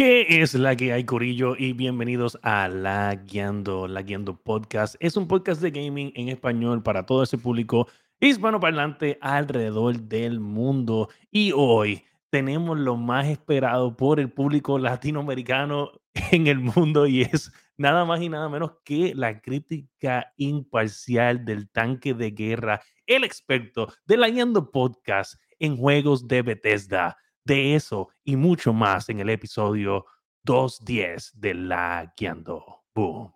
¿Qué es la que hay, Corillo? Y bienvenidos a La Guiando, La Podcast. Es un podcast de gaming en español para todo ese público hispanoparlante alrededor del mundo. Y hoy tenemos lo más esperado por el público latinoamericano en el mundo y es nada más y nada menos que la crítica imparcial del tanque de guerra, el experto de La Podcast en juegos de Bethesda. De eso y mucho más en el episodio 210 de La Guiando. Boom.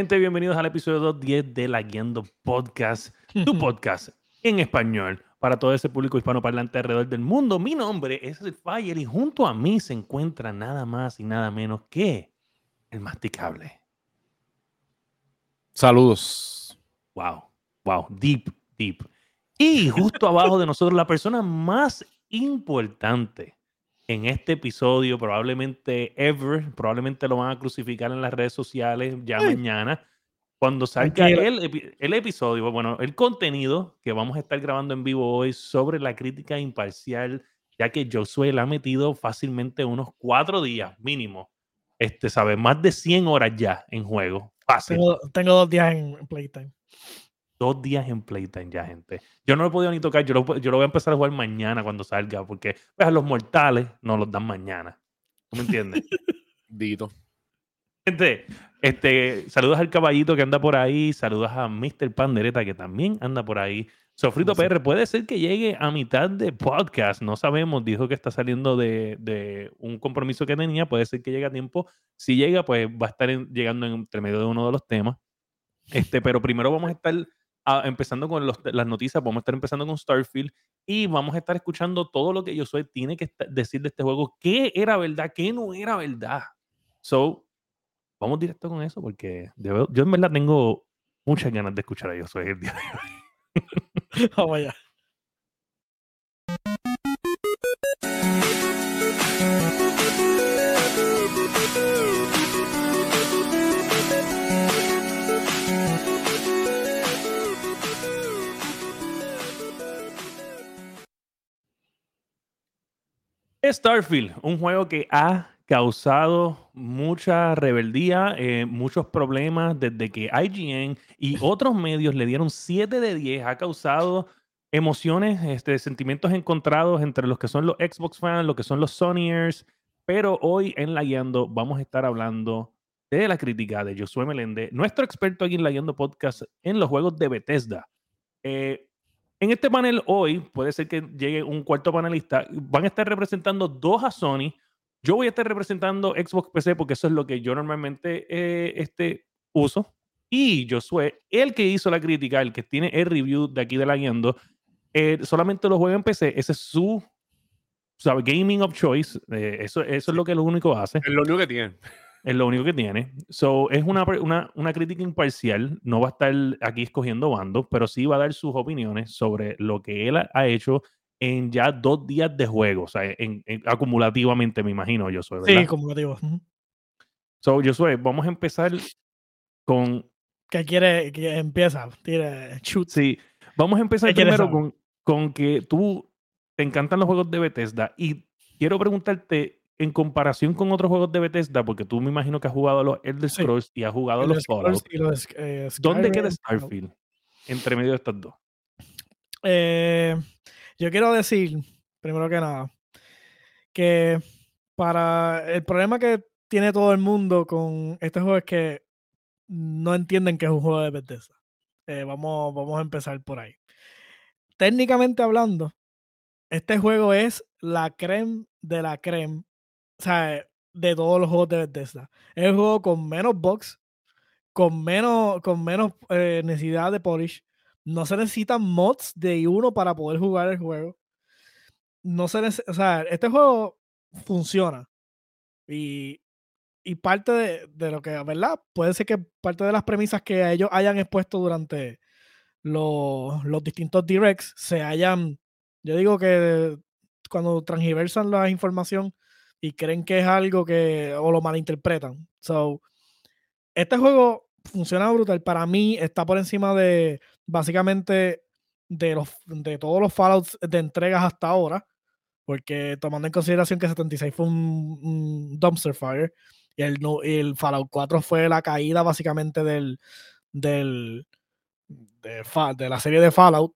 Gente, bienvenidos al episodio 210 de La Guiando Podcast, tu podcast en español para todo ese público hispanoparlante alrededor del mundo. Mi nombre es el Fire y junto a mí se encuentra nada más y nada menos que el masticable. Saludos. Wow, wow, deep, deep. Y justo abajo de nosotros, la persona más importante en este episodio, probablemente ever, probablemente lo van a crucificar en las redes sociales ya mañana. Cuando salga el, el, episodio, bueno, el contenido que vamos a estar grabando en vivo hoy sobre la crítica imparcial, ya que Josué le ha metido fácilmente unos cuatro días mínimo, este, ¿sabes? Más de 100 horas ya en juego. Fácil. Tengo, dos días en Playtime dos días en Playtime ya, gente. Yo no lo he podido ni tocar, yo lo, yo lo voy a empezar a jugar mañana cuando salga, porque pues, a los mortales no los dan mañana. ¿Tú me entiendes? Dito. Gente, este, saludos al caballito que anda por ahí, saludos a Mr. Pandereta que también anda por ahí. Sofrito PR, puede ser que llegue a mitad de podcast, no sabemos, dijo que está saliendo de, de, un compromiso que tenía, puede ser que llegue a tiempo. Si llega, pues va a estar llegando entre medio de uno de los temas. Este, pero primero vamos a estar empezando con las noticias, vamos a estar empezando con Starfield y vamos a estar escuchando todo lo que Josué tiene que decir de este juego, qué era verdad, qué no era verdad. So, vamos directo con eso porque yo, en verdad tengo muchas ganas de escuchar a Josué el día de hoy. vamos allá. Starfield, un juego que ha causado mucha rebeldía, eh, muchos problemas desde que IGN y otros medios le dieron 7 de 10, ha causado emociones, este, sentimientos encontrados entre los que son los Xbox fans, los que son los Sonyers, pero hoy en La Guiando vamos a estar hablando de la crítica de Josué Meléndez, nuestro experto aquí en La Guiando Podcast en los juegos de Bethesda. Eh, en este panel hoy, puede ser que llegue un cuarto panelista, van a estar representando dos a Sony. Yo voy a estar representando Xbox PC porque eso es lo que yo normalmente eh, este, uso. Y Josué, el que hizo la crítica, el que tiene el review de aquí de la guiando, eh, solamente lo juega en PC. Ese es su gaming of choice. Eh, eso, eso es lo que lo único hace. Es lo único que tiene. Es lo único que tiene. So, es una, una, una, crítica imparcial. No va a estar aquí escogiendo bandos, pero sí va a dar sus opiniones sobre lo que él ha hecho en ya dos días de juego. O sea, en, acumulativamente, me imagino, yo soy. Sí, acumulativo. So, yo soy. Vamos a empezar con. ¿Qué quiere que empieza? Tira, shoot. Sí, vamos a empezar primero con, con que tú te encantan los juegos de Bethesda y quiero preguntarte en comparación con otros juegos de Bethesda, porque tú me imagino que has jugado a los Elder Scrolls y has jugado a los Fallout. Eh, ¿Dónde queda Starfield entre medio de estos dos? Eh, yo quiero decir, primero que nada, que para el problema que tiene todo el mundo con este juego es que no entienden que es un juego de Bethesda. Eh, vamos, vamos a empezar por ahí. Técnicamente hablando, este juego es la creme de la creme o sea, de todos los juegos de Bethesda. Es el juego con menos bugs, con menos, con menos eh, necesidad de polish. No se necesitan mods de uno para poder jugar el juego. No se o sea, este juego funciona. Y y parte de, de, lo que, ¿verdad? Puede ser que parte de las premisas que ellos hayan expuesto durante los, los distintos directs se hayan, yo digo que cuando transversan la información y creen que es algo que, o lo malinterpretan. So, este juego funciona brutal. Para mí está por encima de, básicamente, de, los, de todos los Fallouts de entregas hasta ahora. Porque tomando en consideración que 76 fue un, dumpster fire y el, el Fallout 4 fue la caída básicamente del, del de, de la serie de Fallout,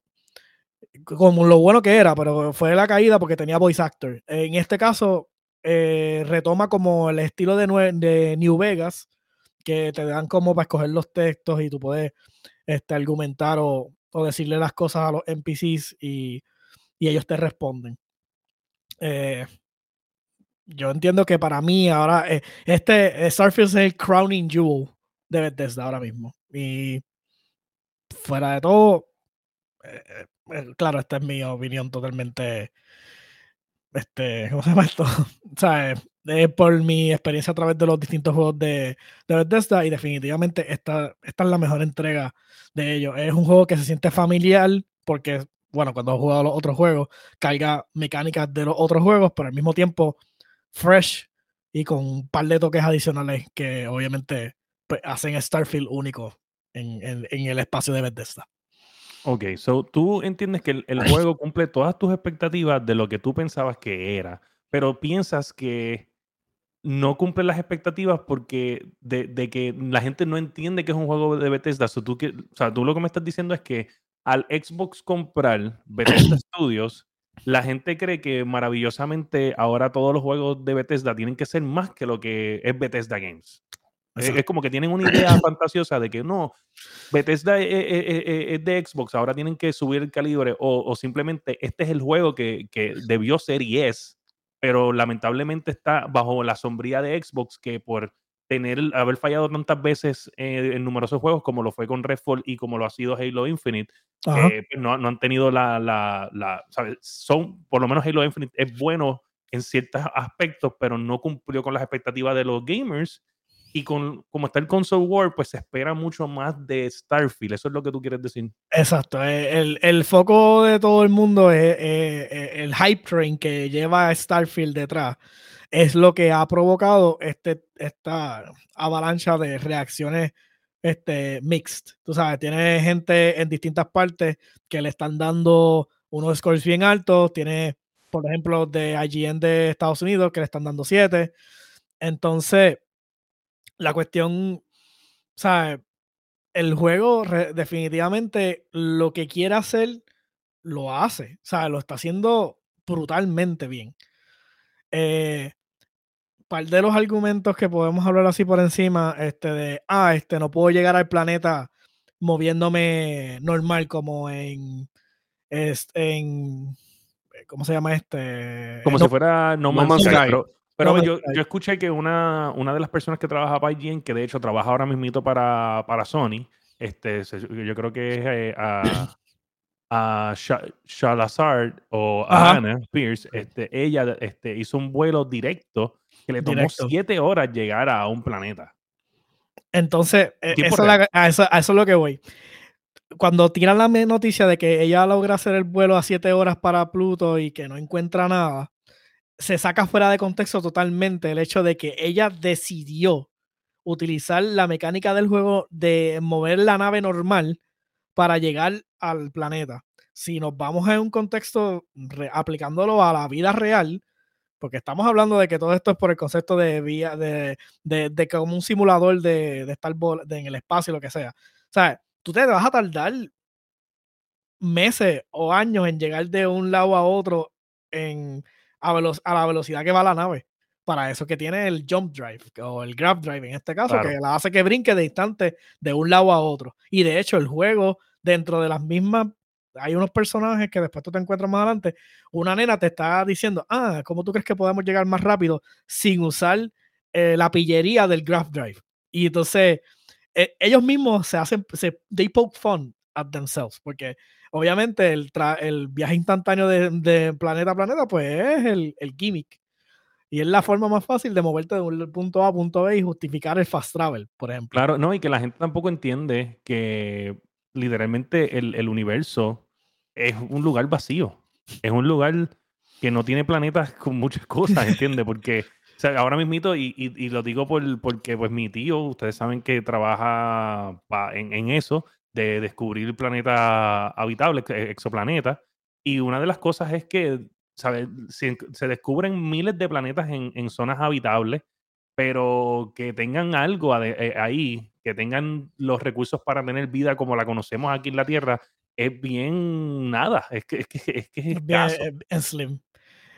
como lo bueno que era, pero fue la caída porque tenía voice actor. En este caso, eh, retoma como el estilo de, New Vegas, que te dan como para escoger los textos y tú puedes este, argumentar o, o decirle las cosas a los NPCs y, y ellos te responden. Eh, yo entiendo que para mí ahora eh, este Starfield es el crowning jewel de Bethesda ahora mismo. Y fuera de todo, claro, esta es mi opinión totalmente. Este, ¿cómo se llama esto? o por mi experiencia a través de los distintos juegos de, de Bethesda y definitivamente esta, esta es la mejor entrega de ellos. Es un juego que se siente familiar porque bueno, cuando he jugado los otros juegos, carga mecánicas de los otros juegos, pero al mismo tiempo fresh y con un par de toques adicionales que obviamente pues, hacen Starfield único en, el espacio de Bethesda. Ok, so tú entiendes que el, juego cumple todas tus expectativas de lo que tú pensabas que era, pero piensas que no cumple las expectativas porque de, que la gente no entiende que es un juego de Bethesda. tú, que, o sea, tú lo que me estás diciendo es que al Xbox comprar Bethesda Studios, la gente cree que maravillosamente ahora todos los juegos de Bethesda tienen que ser más que lo que es Bethesda Games. Es, como que tienen una idea fantasiosa de que no, Bethesda es, es, de Xbox, ahora tienen que subir el calibre o, simplemente este es el juego que, que, debió ser y es, pero lamentablemente está bajo la sombría de Xbox que por tener, haber fallado tantas veces eh, en numerosos juegos como lo fue con Redfall y como lo ha sido Halo Infinite, eh, pues no, no, han tenido la, la, la ¿sabes? Son, por lo menos Halo Infinite es bueno en ciertos aspectos, pero no cumplió con las expectativas de los gamers. Y con, como está el console war, pues se espera mucho más de Starfield. Eso es lo que tú quieres decir. Exacto. Eh, el, el foco de todo el mundo es el hype train que lleva Starfield detrás es lo que ha provocado este, esta avalancha de reacciones este, mixed. Tú sabes, tiene gente en distintas partes que le están dando unos scores bien altos. Tiene, por ejemplo, de IGN de Estados Unidos que le están dando 7. Entonces, la cuestión, ¿sabes? El juego definitivamente lo que quiere hacer, lo hace. O sea, lo está haciendo brutalmente bien. Eh, par de los argumentos que podemos hablar así por encima, este de, ah, este, no puedo llegar al planeta moviéndome normal como en, en ¿cómo se llama este? Como si fuera No Man's, Sky. Pero, yo, yo, escuché que una, una de las personas que trabaja para IGN, que de hecho trabaja ahora mismito para, para Sony, este, yo creo que es eh, a, a Shalazar o a Anna Pierce, este, ella este, hizo un vuelo directo que le tomó siete horas llegar a un planeta. Entonces, e, a, eso, es lo que voy. Cuando tiran la noticia de que ella logra hacer el vuelo a siete horas para Pluto y que no encuentra nada, se saca fuera de contexto totalmente el hecho de que ella decidió utilizar la mecánica del juego de mover la nave normal para llegar al planeta. Si nos vamos a un contexto aplicándolo a la vida real, porque estamos hablando de que todo esto es por el concepto de vía, de, de, como un simulador de, de estar en el espacio, lo que sea. O sea, tú te vas a tardar meses o años en llegar de un lado a otro en, a, a la velocidad que va la nave. Para eso que tiene el jump drive o el grab drive en este caso, que la hace que brinque de instante de un lado a otro. Y de hecho, el juego, dentro de las mismas hay unos personajes que después tú te encuentras más adelante, una nena te está diciendo, ah, ¿cómo tú crees que podemos llegar más rápido sin usar eh, la pillería del Graph Drive? Y entonces eh, ellos mismos se hacen, se, they poke fun at themselves, porque obviamente el, el viaje instantáneo de, planeta a planeta, pues es el, el gimmick. Y es la forma más fácil de moverte de un punto A a punto B y justificar el fast travel, por ejemplo. Claro, no, y que la gente tampoco entiende que literalmente el, el universo es un lugar vacío. Es un lugar que no tiene planetas con muchas cosas, ¿entiendes? Porque o sea, ahora mismito, y, y, y, lo digo por, porque pues mi tío, ustedes saben que trabaja pa, en, en, eso, de descubrir planetas habitables, exoplanetas, y una de las cosas es que ¿sabes? Se, se descubren miles de planetas en, en, zonas habitables, pero que tengan algo eh, ahí, que tengan los recursos para tener vida como la conocemos aquí en la Tierra, es bien nada, es que es, que, es, que es escaso. Bien, bien slim.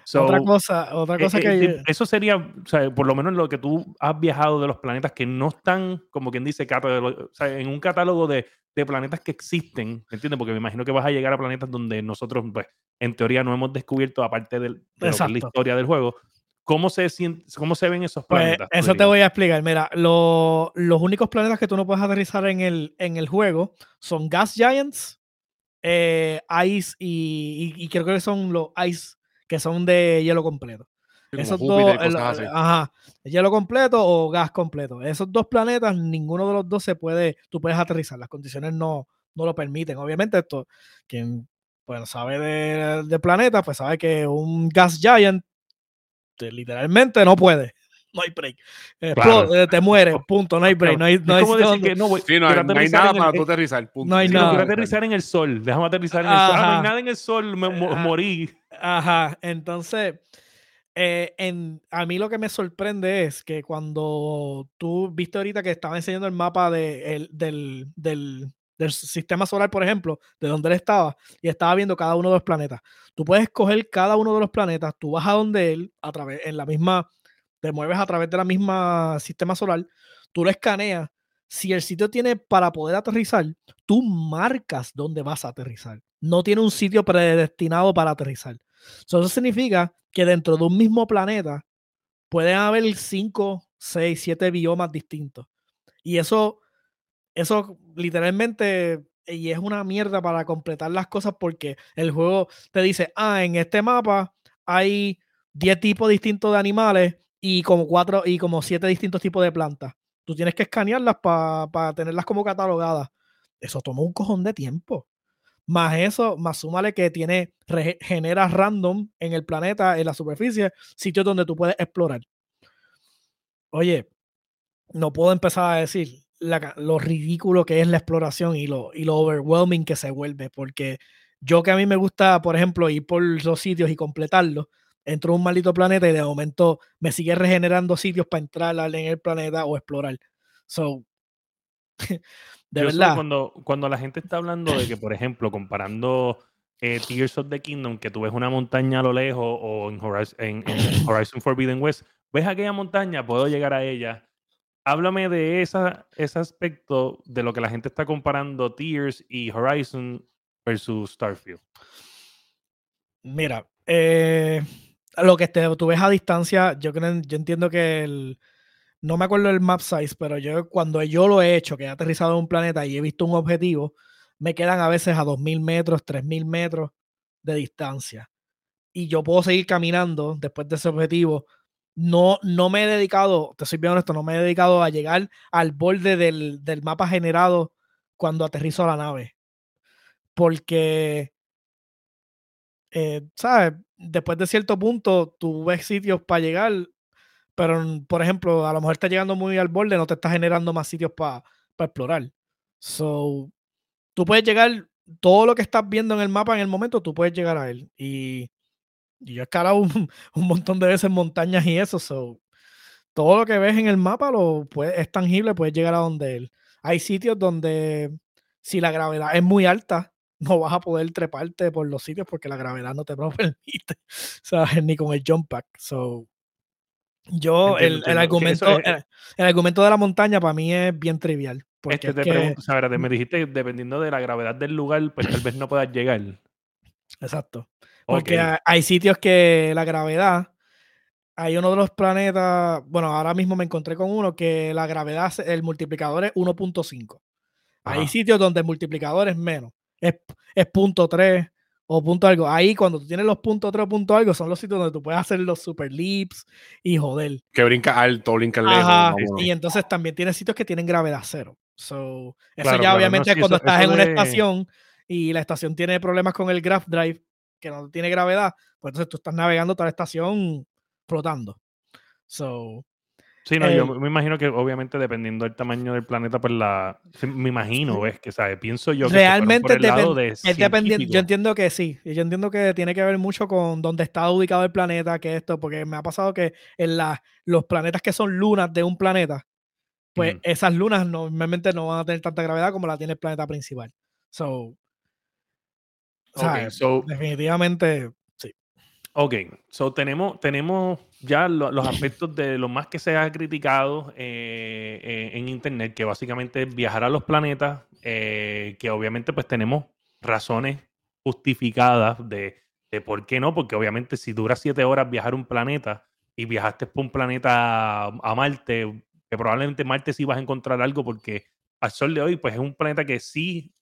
So, otra cosa, otra cosa eh, que... Eh, eso sería, o sea, por lo menos lo que tú has viajado de los planetas que no están, como quien dice, o sea, en un catálogo de, de planetas que existen, ¿entiendes? Porque me imagino que vas a llegar a planetas donde nosotros, pues, en teoría no hemos descubierto, aparte de, de lo que es la historia del juego, ¿cómo se, cómo se ven esos planetas? Pues eso te voy a explicar. Mira, lo, los únicos planetas que tú no puedes aterrizar en el, en el juego son Gas Giants, eh, Ice y, y, y creo que son los Ice que son de hielo completo. Sí, Esos dos, el, ajá, hielo completo o gas completo. Esos dos planetas, ninguno de los dos se puede, tú puedes aterrizar, las condiciones no, no lo permiten. Obviamente esto, quien bueno, sabe de, de planetas, pues sabe que un gas giant te, literalmente no puede. No hay break. Claro. Explo- te mueres, punto. No hay break. No hay, no es hay como decir que no, voy, Sí, no, no hay nada el- para tú eh, aterrizar. Punto. no hay Sí, nada. quiero aterrizar en el sol, déjame aterrizar en el sol. Ah, no Ajá. hay nada en el sol, me Ah. morí. Ajá, entonces, eh, en, a mí lo que me sorprende es que cuando tú viste ahorita que estaba enseñando el mapa de, el- del, del, del sistema solar, por ejemplo, de donde él estaba, y estaba viendo cada uno de los planetas. Tú puedes escoger cada uno de los planetas, tú vas a donde él, a través, en la misma, te mueves a través de la misma sistema solar, tú lo escaneas. Si el sitio tiene para poder aterrizar, tú marcas dónde vas a aterrizar. No tiene un sitio predestinado para aterrizar. So, eso significa que dentro de un mismo planeta pueden haber 5, 6, 7 biomas distintos. Y eso, eso literalmente, y es una mierda para completar las cosas porque el juego te dice, ah, en este mapa hay 10 tipos distintos de animales y como cuatro y como 7 distintos tipos de plantas. Tú tienes que escanearlas para tenerlas como catalogadas. Eso toma un cojón de tiempo. Más eso, más súmale que tiene, genera random en el planeta, en la superficie, sitios donde tú puedes explorar. Oye, no puedo empezar a decir lo ridículo que es la exploración y lo, y lo overwhelming que se vuelve, porque yo que a mí me gusta, por ejemplo, ir por los sitios y completarlos, entro a un maldito planeta y de momento me sigue regenerando sitios para entrar en el planeta o explorar. So, de Yo verdad. cuando, cuando la gente está hablando de que, por ejemplo, comparando eh, Tears of the Kingdom, que tú ves una montaña a lo lejos o en Horizon, en- en Horizon Forbidden West, ves aquella montaña, puedo llegar a ella. Háblame de esa, ese aspecto de lo que la gente está comparando Tears y Horizon versus Starfield. Mira, eh, lo que te, tú ves a distancia, yo creo, yo entiendo que el, no me acuerdo el map size, pero yo cuando yo lo he hecho, que he aterrizado en un planeta y he visto un objetivo, me quedan a veces a 2.000 metros, 3.000 metros de distancia. Y yo puedo seguir caminando después de ese objetivo. No, no me he dedicado, te soy bien honesto, no me he dedicado a llegar al borde del, del mapa generado cuando aterrizo la nave. Porque eh, ¿sabes? Después de cierto punto, tú ves sitios para llegar, pero, mm, por ejemplo, a lo mejor estás llegando muy al borde, no te está generando más sitios para explorar. So, tú puedes llegar, todo lo que estás viendo en el mapa en el momento, tú puedes llegar a él. Y, y yo he escalado un, un montón de veces montañas y eso, so, todo lo que ves en el mapa lo puede- es tangible, puedes llegar a donde él. Hay sitios donde si la gravedad es muy alta, no vas a poder treparte por los sitios porque la gravedad no te lo permite, ¿sabes? Ni con el jump pack. So, yo, Entiendo, el, el entiendo. Que argumento, es- el, el argumento de la montaña para mí es bien trivial. Porque Este, es te que- pregunto, sea, espérate, me dijiste, dependiendo de la gravedad del lugar, pues tal vez no puedas llegar. exacto. Porque hay sitios que la gravedad, hay uno de los planetas, bueno, ahora mismo me encontré con uno que la gravedad, el multiplicador es 1.5. Hay sitios donde el multiplicador es menos, es, es punto .3, o punto algo. Ahí cuando tú tienes los puntos otro punto algo son los sitios donde tú puedes hacer los super leaps y joder. Que brinca alto, brinca lejos. Ajá, vámonos. y entonces también tiene sitios que tienen gravedad cero. So, eso Claro, ya claro, obviamente no, sí, cuando eso- estás eso en una de- estación y la estación tiene problemas con el graph drive, que no tiene gravedad, pues entonces tú estás navegando toda la estación flotando. So, Sí, no, yo Eh, me imagino que obviamente dependiendo del tamaño del planeta, pues la. Me imagino, ves, que sabes, pienso yo que Realmente por el lado de es dependiente. Yo entiendo que sí. y Yo entiendo que tiene que ver mucho con dónde está ubicado el planeta, que esto, porque me ha pasado que en la, los planetas que son lunas de un planeta, pues esas lunas normalmente no van a tener tanta gravedad como la tiene el planeta principal. So, Ok, ¿sabes? so, definitivamente sí. Ok, so tenemos, tenemos ya lo- los aspectos de lo más que se ha criticado eh, eh, en Internet, que básicamente es viajar a los planetas, eh, que obviamente pues tenemos razones justificadas de, de por qué no, porque obviamente si dura siete horas viajar un planeta y viajaste por un planeta a, Marte, que probablemente Marte sí vas a encontrar algo porque al sol de hoy pues es un planeta que sí,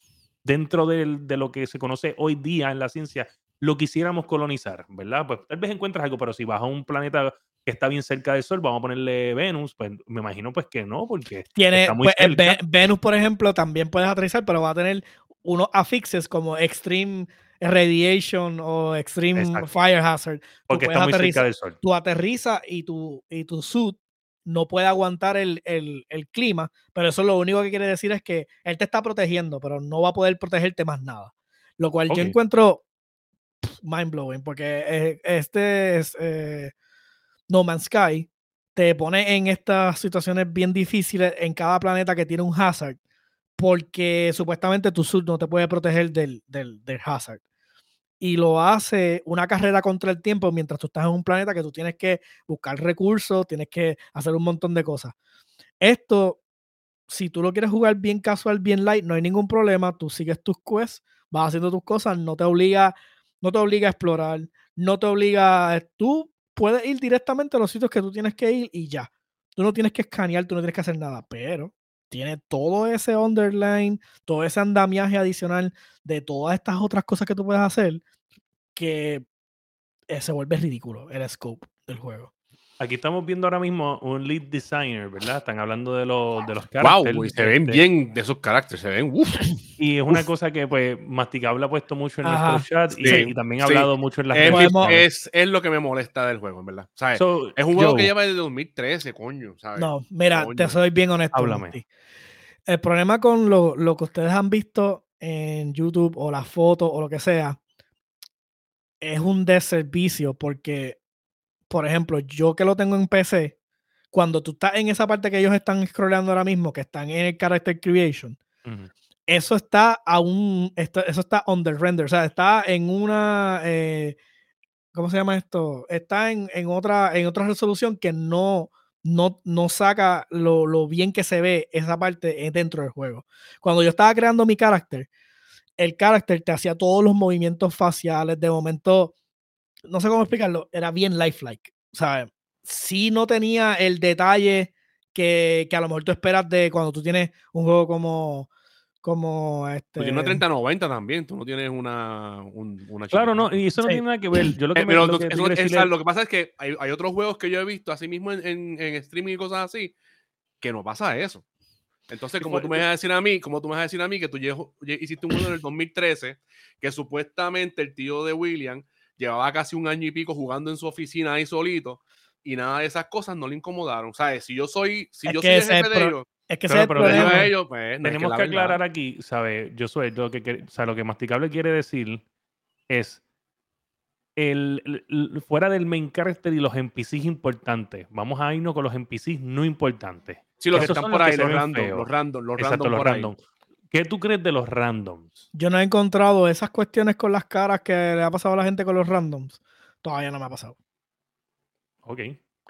dentro de lo que se conoce hoy día en la ciencia, lo quisiéramos colonizar, ¿verdad? Pues tal vez encuentras algo, pero si vas a un planeta que está bien cerca del Sol, vamos a ponerle Venus, pues me imagino pues que no, porque Tiene, está muy pues, cerca. Ve- Venus, por ejemplo, también puedes aterrizar, pero va a tener unos afixes como Extreme Radiation o Extreme Exacto. Fire Hazard. Porque está muy cerca del Sol. tú aterrizas y tu, y tu suit no puede aguantar el, el- el clima, pero eso lo único que quiere decir es que él te está protegiendo, pero no va a poder protegerte más nada. Lo cual yo encuentro mind blowing, porque eh, este es eh, No Man's Sky te pone en estas situaciones bien difíciles en cada planeta que tiene un hazard, porque supuestamente tu suit no te puede proteger del, del, del hazard. Y lo hace una carrera contra el tiempo mientras tú estás en un planeta que tú tienes que buscar recursos, tienes que hacer un montón de cosas. Esto, si tú lo quieres jugar bien casual, bien light, no hay ningún problema. Tú sigues tus quests, vas haciendo tus cosas, no te obliga, no te obliga a explorar, no te obliga. Tú puedes ir directamente a los sitios que tú tienes que ir y ya. Tú no tienes que escanear, tú no tienes que hacer nada, pero tiene todo ese underline, todo ese andamiaje adicional de todas estas otras cosas que tú puedes hacer que eh, se vuelve ridículo el scope del juego. Aquí estamos viendo ahora mismo un lead designer, ¿verdad? Están hablando de los de los Wow, caracteres, güey, se ven este, bien de esos caracteres, se ven. Uf, Y es una cosa que pues Masticable ha puesto mucho en Ajá, nuestro chat y, sí, y también ha sí. hablado mucho en las es, redes es, es lo que me molesta del juego, en verdad. ¿Sabes? So, es un juego que lleva desde 2013, coño. ¿sabes? No, mira, te soy bien honesto. Háblame. El problema con lo, lo que ustedes han visto en YouTube o las fotos o lo que sea es un deservicio porque, por ejemplo, yo que lo tengo en PC, cuando tú estás en esa parte que ellos están scrollando ahora mismo, que están en el character creation, eso está aún, eso está under render, o sea, está en una, eh, ¿cómo se llama esto? Está en, en otra, en otra resolución que no, no, no saca lo, lo bien que se ve esa parte eh, dentro del juego. Cuando yo estaba creando mi carácter, el carácter te hacía todos los movimientos faciales, de momento, no sé cómo explicarlo, era bien lifelike, ¿sabes? Sí no tenía el detalle que, que a lo mejor tú esperas de cuando tú tienes un juego como, como este... Tienes una 3090 también, tú no tienes una. un- una Claro, no, y eso no Sí. tiene nada que ver. Yo lo que, Eh, me- pero lo lo, que eso- quiero o decir sea, es- lo que pasa es que hay, hay otros juegos que yo he visto, así mismo en, en- en streaming y cosas así, que no pasa eso. Entonces, como fue- tú me vas a decir a mí, como tú me vas a decir a mí que tú hiciste un juego en el 2013, que supuestamente el tío de William llevaba casi un año y pico jugando en su oficina ahí solito, y nada de esas cosas no le incomodaron. ¿Sabes? Si yo soy, si Es yo soy el jefe de ellos, Es que Claro, pero tenemos- ellos, pues, no, tenemos que aclarar aquí, ¿sabes? Yo soy lo que, o sea, lo que Masticable quiere decir es el, fuera del main character y los NPCs importantes. Vamos a irnos con los NPCs no importantes. Sí, los que están por ahí, los random, los random, los Exacto, random los por ahí. ¿Qué tú crees de los randoms? Yo no he encontrado esas cuestiones con las caras que le ha pasado a la gente con los randoms. Todavía no me ha pasado. Ok.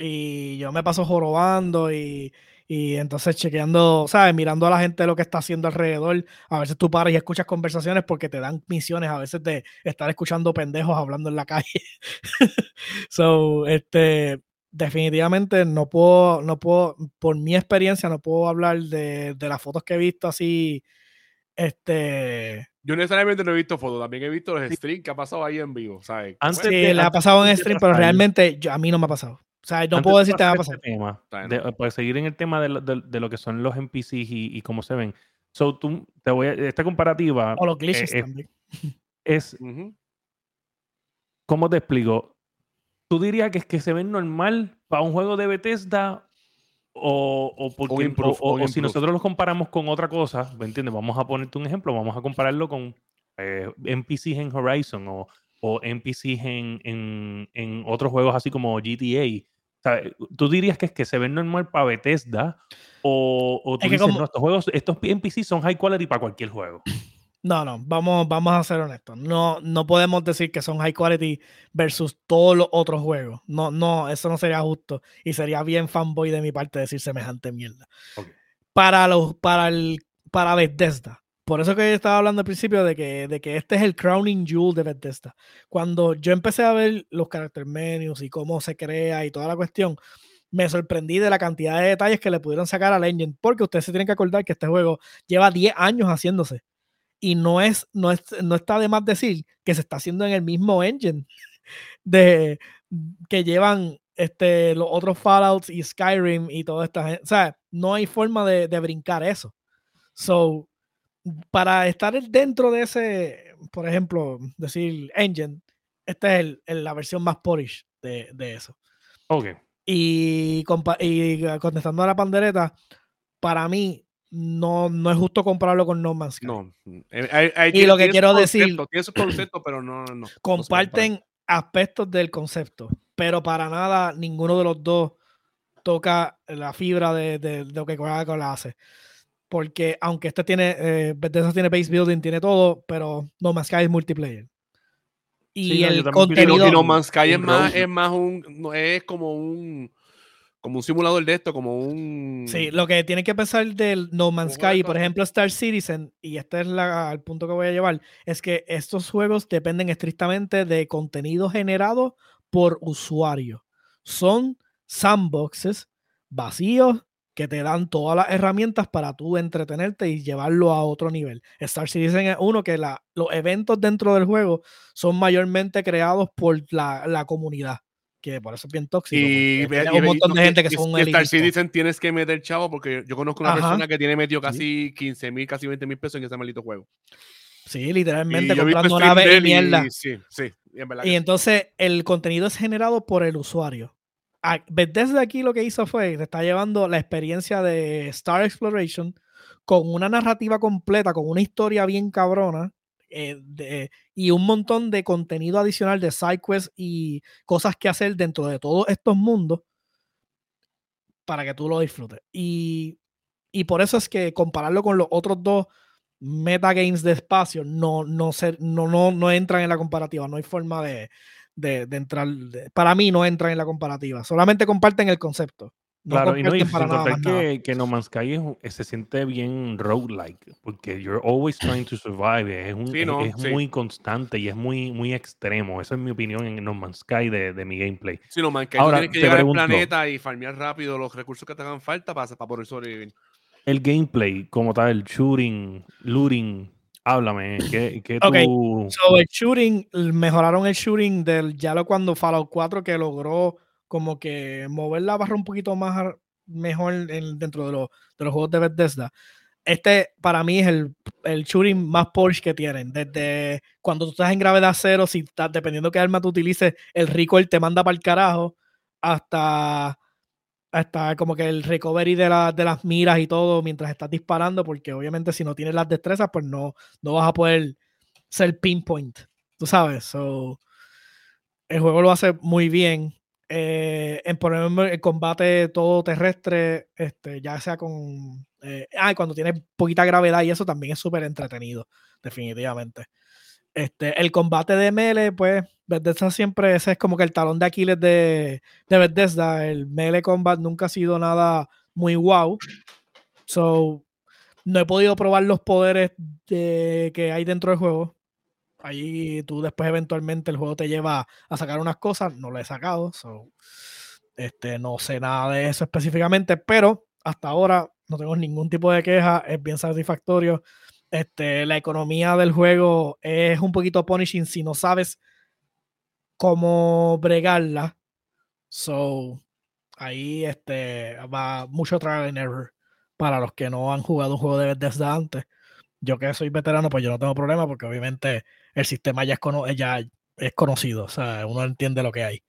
Y yo me paso jorobando y, y entonces chequeando, ¿sabes? Mirando a la gente lo que está haciendo alrededor. A veces tú paras y escuchas conversaciones porque te dan misiones a veces de estar escuchando pendejos hablando en la calle. so, este, definitivamente no puedo, no puedo, por mi experiencia, no puedo hablar de, de las fotos que he visto así, este, Yo necesariamente no he visto fotos, también he visto los streams que ha pasado ahí en vivo, ¿sabes? Antes Sí, de- le ha pasado en stream, pero realmente yo- a mí no me ha pasado. O sea, no antes puedo de decir te va a pasar este tema, de- bien. pues seguir en el tema de, lo- de- de lo que son los NPCs y, y cómo se ven. So, tú, te voy a- esta comparativa O los glitches eh, eh, también. es. ¿cómo te explico? ¿Tú dirías que es que se ven normal para un juego de Bethesda o, o, porque, improve, o- o- un o si nosotros los comparamos con otra cosa, ¿me entiendes? Vamos a ponerte un ejemplo, vamos a compararlo con eh, NPCs en Horizon o, o NPCs en, en, en otros juegos así como GTA. Sea, ¿Tú dirías que es que se ven normal para Bethesda o, o tú Es dices, como- no, estos juegos, estos NPCs son high quality para cualquier juego? No, no, vamos, vamos a ser honestos. No, no podemos decir que son high quality versus todos los otros juegos. No, no, eso no sería justo. Y sería bien fanboy de mi parte decir semejante mierda. Para los, para el, para Bethesda. Por eso que yo estaba hablando al principio de que, de que este es el crowning jewel de Bethesda. Cuando yo empecé a ver los character menus y cómo se crea y toda la cuestión, me sorprendí de la cantidad de detalles que le pudieron sacar al engine. Porque ustedes se tienen que acordar que este juego lleva 10 años haciéndose y no es, no es, no está de más decir que se está haciendo en el mismo engine de que llevan este, los otros Fallouts y Skyrim y toda esta gente. O sea, no hay forma de, de brincar eso. So, para estar dentro de ese, por ejemplo, decir engine, esta es el- el- la versión más polish de, de eso. Ok. Y, y uh, contestando a la pandereta, para mí no, no es justo compararlo con No Man's Sky. No. eh, hay- hay- Y tiene- lo que quiero decir- Tiene su concepto, pero no, no. comparten aspectos del concepto, pero para nada ninguno de los dos toca la fibra de, de- de lo que Coca-Cola hace. Porque aunque este tiene, eh, Bethesda tiene base building, tiene todo, pero No Man's Sky es multiplayer. Y Sí, el también Y no, contenido... y no Man's Sky es más, es más un, no, es como un, como un simulador de esto, como un. Sí, lo que tienen que pensar del No Man's Sky, por ejemplo, Star Citizen, y este es la, el punto que voy a llevar, es que estos juegos dependen estrictamente de contenido generado por usuario. Son sandboxes vacíos que te dan todas las herramientas para tú entretenerte y llevarlo a otro nivel. Star Citizen es uno que la- los eventos dentro del juego son mayormente creados por la, la comunidad, que por eso es bien tóxico. Y, porque ve- tiene y un montón de gente que y- son y Star elitistas. Citizen tienes que meter chavo porque yo conozco una Ajá. persona que tiene metido casi 15 mil, casi 20 mil pesos en ese maldito juego. Sí, literalmente comprando naves de y mierda. y sí, sí. y en verdad Y que sí. entonces el contenido es generado por el usuario. Bethesda aquí lo que hizo fue, te está llevando la experiencia de Star Exploration con una narrativa completa, con una historia bien cabrona eh, de- y un montón de contenido adicional de sidequests y cosas que hacer dentro de todos estos mundos para que tú lo disfrutes. Y, y por eso es que compararlo con los otros dos metagames de espacio no, no, ser, no, no, no entran en la comparativa. No hay forma de, de, de entrar. para mí no entran en la comparativa. Solamente comparten el concepto. No Claro, y no, y para nada que, que No Man's Sky es se siente bien roguelike, porque you're always trying to survive, es, un, Sí, es- no, es sí. muy constante y es muy, muy extremo. Esa es mi opinión en No Man's Sky de, de mi gameplay. Sí, no, man, que Ahora, tienes que llegar pregunto. al planeta y farmear rápido los recursos que te hagan falta para, para poder sobrevivir. El gameplay, como tal, el shooting, looting, háblame, ¿qué, qué Ok, tú... So, el shooting, mejoraron el shooting del ya lo cuando Fallout 4 que logró como que mover la barra un poquito más mejor en- dentro de, los- de los juegos de Bethesda. Este para mí es el, el shooting más polish que tienen. Desde cuando tú estás en gravedad cero, si dependiendo qué arma tú utilices, el recoil te manda para el carajo, hasta, hasta como que el recovery de, la- de las miras y todo mientras estás disparando, porque obviamente si no tienes las destrezas, pues no, no vas a poder ser pinpoint, tú sabes. El juego lo hace muy bien. Eh, en el combate todo terrestre, este, ya sea con. eh, ah, cuando tiene poquita gravedad y eso también es súper entretenido, definitivamente. Este, el combate de melee, pues, Bethesda siempre, ese es como que el talón de Aquiles de, de Bethesda. El melee combat nunca ha sido nada muy wow. So, no he podido probar los poderes de- que hay dentro del juego. Ahí tú después eventualmente el juego te lleva a sacar unas cosas, no lo he sacado, so, este, no sé nada de eso específicamente, pero hasta ahora no tengo ningún tipo de queja, es bien satisfactorio. Este, la economía del juego es un poquito punishing si no sabes cómo bregarla. So, ahí este, va mucho trial and error para los que no han jugado un juego de desde antes. Yo que soy veterano, pues yo no tengo problema porque obviamente el sistema ya es, ya es conocido, o sea, uno entiende lo que hay.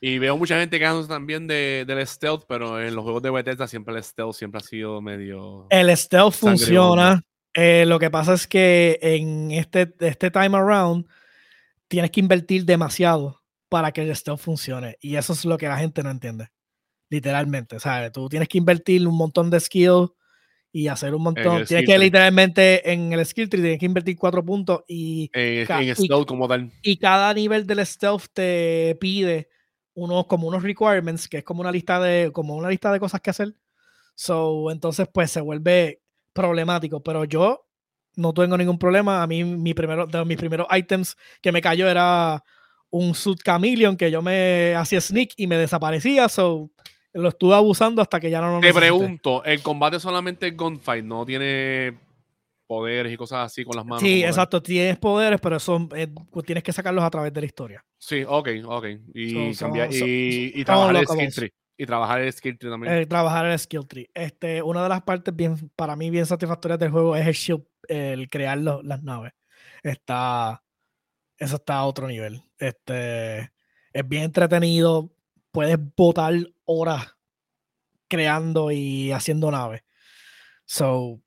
Y veo mucha gente quejándose también de, del stealth, pero en los juegos de Bethesda siempre el stealth siempre ha sido medio... El stealth funciona. Eh, lo que pasa es que en este, este time around tienes que invertir demasiado para que el stealth funcione. Y eso es lo que la gente no entiende. Literalmente. O sea, tú tienes que invertir un montón de skills y hacer un montón. Tienes que literalmente en el skill tree tienes que invertir cuatro puntos y, en, stealth como tal. Y cada nivel del stealth te pide unos como unos requirements, que es como una lista de como una lista de cosas que hacer. So, entonces pues se vuelve problemático, pero yo no tengo ningún problema. A mí mi primero de mis primeros items que me cayó era un suit chameleon que yo me hacía sneak y me desaparecía, so lo estuve abusando hasta que ya no lo Te pregunto, ¿el combate solamente es gunfight? ¿No tiene poderes y cosas así con las manos? Sí, exacto, tienes poderes, pero son, eh, pues tienes que sacarlos a través de la historia. Sí, ok, ok. Y, cambiar, y, trabajar el skill tree. Y trabajar el skill tree también. Eh, trabajar el skill tree. Este, una de las partes bien, para mí bien satisfactorias del juego es el shield, el crear las naves. Está, eso está a otro nivel. Este, es bien entretenido. Puedes botar horas creando y haciendo naves. So,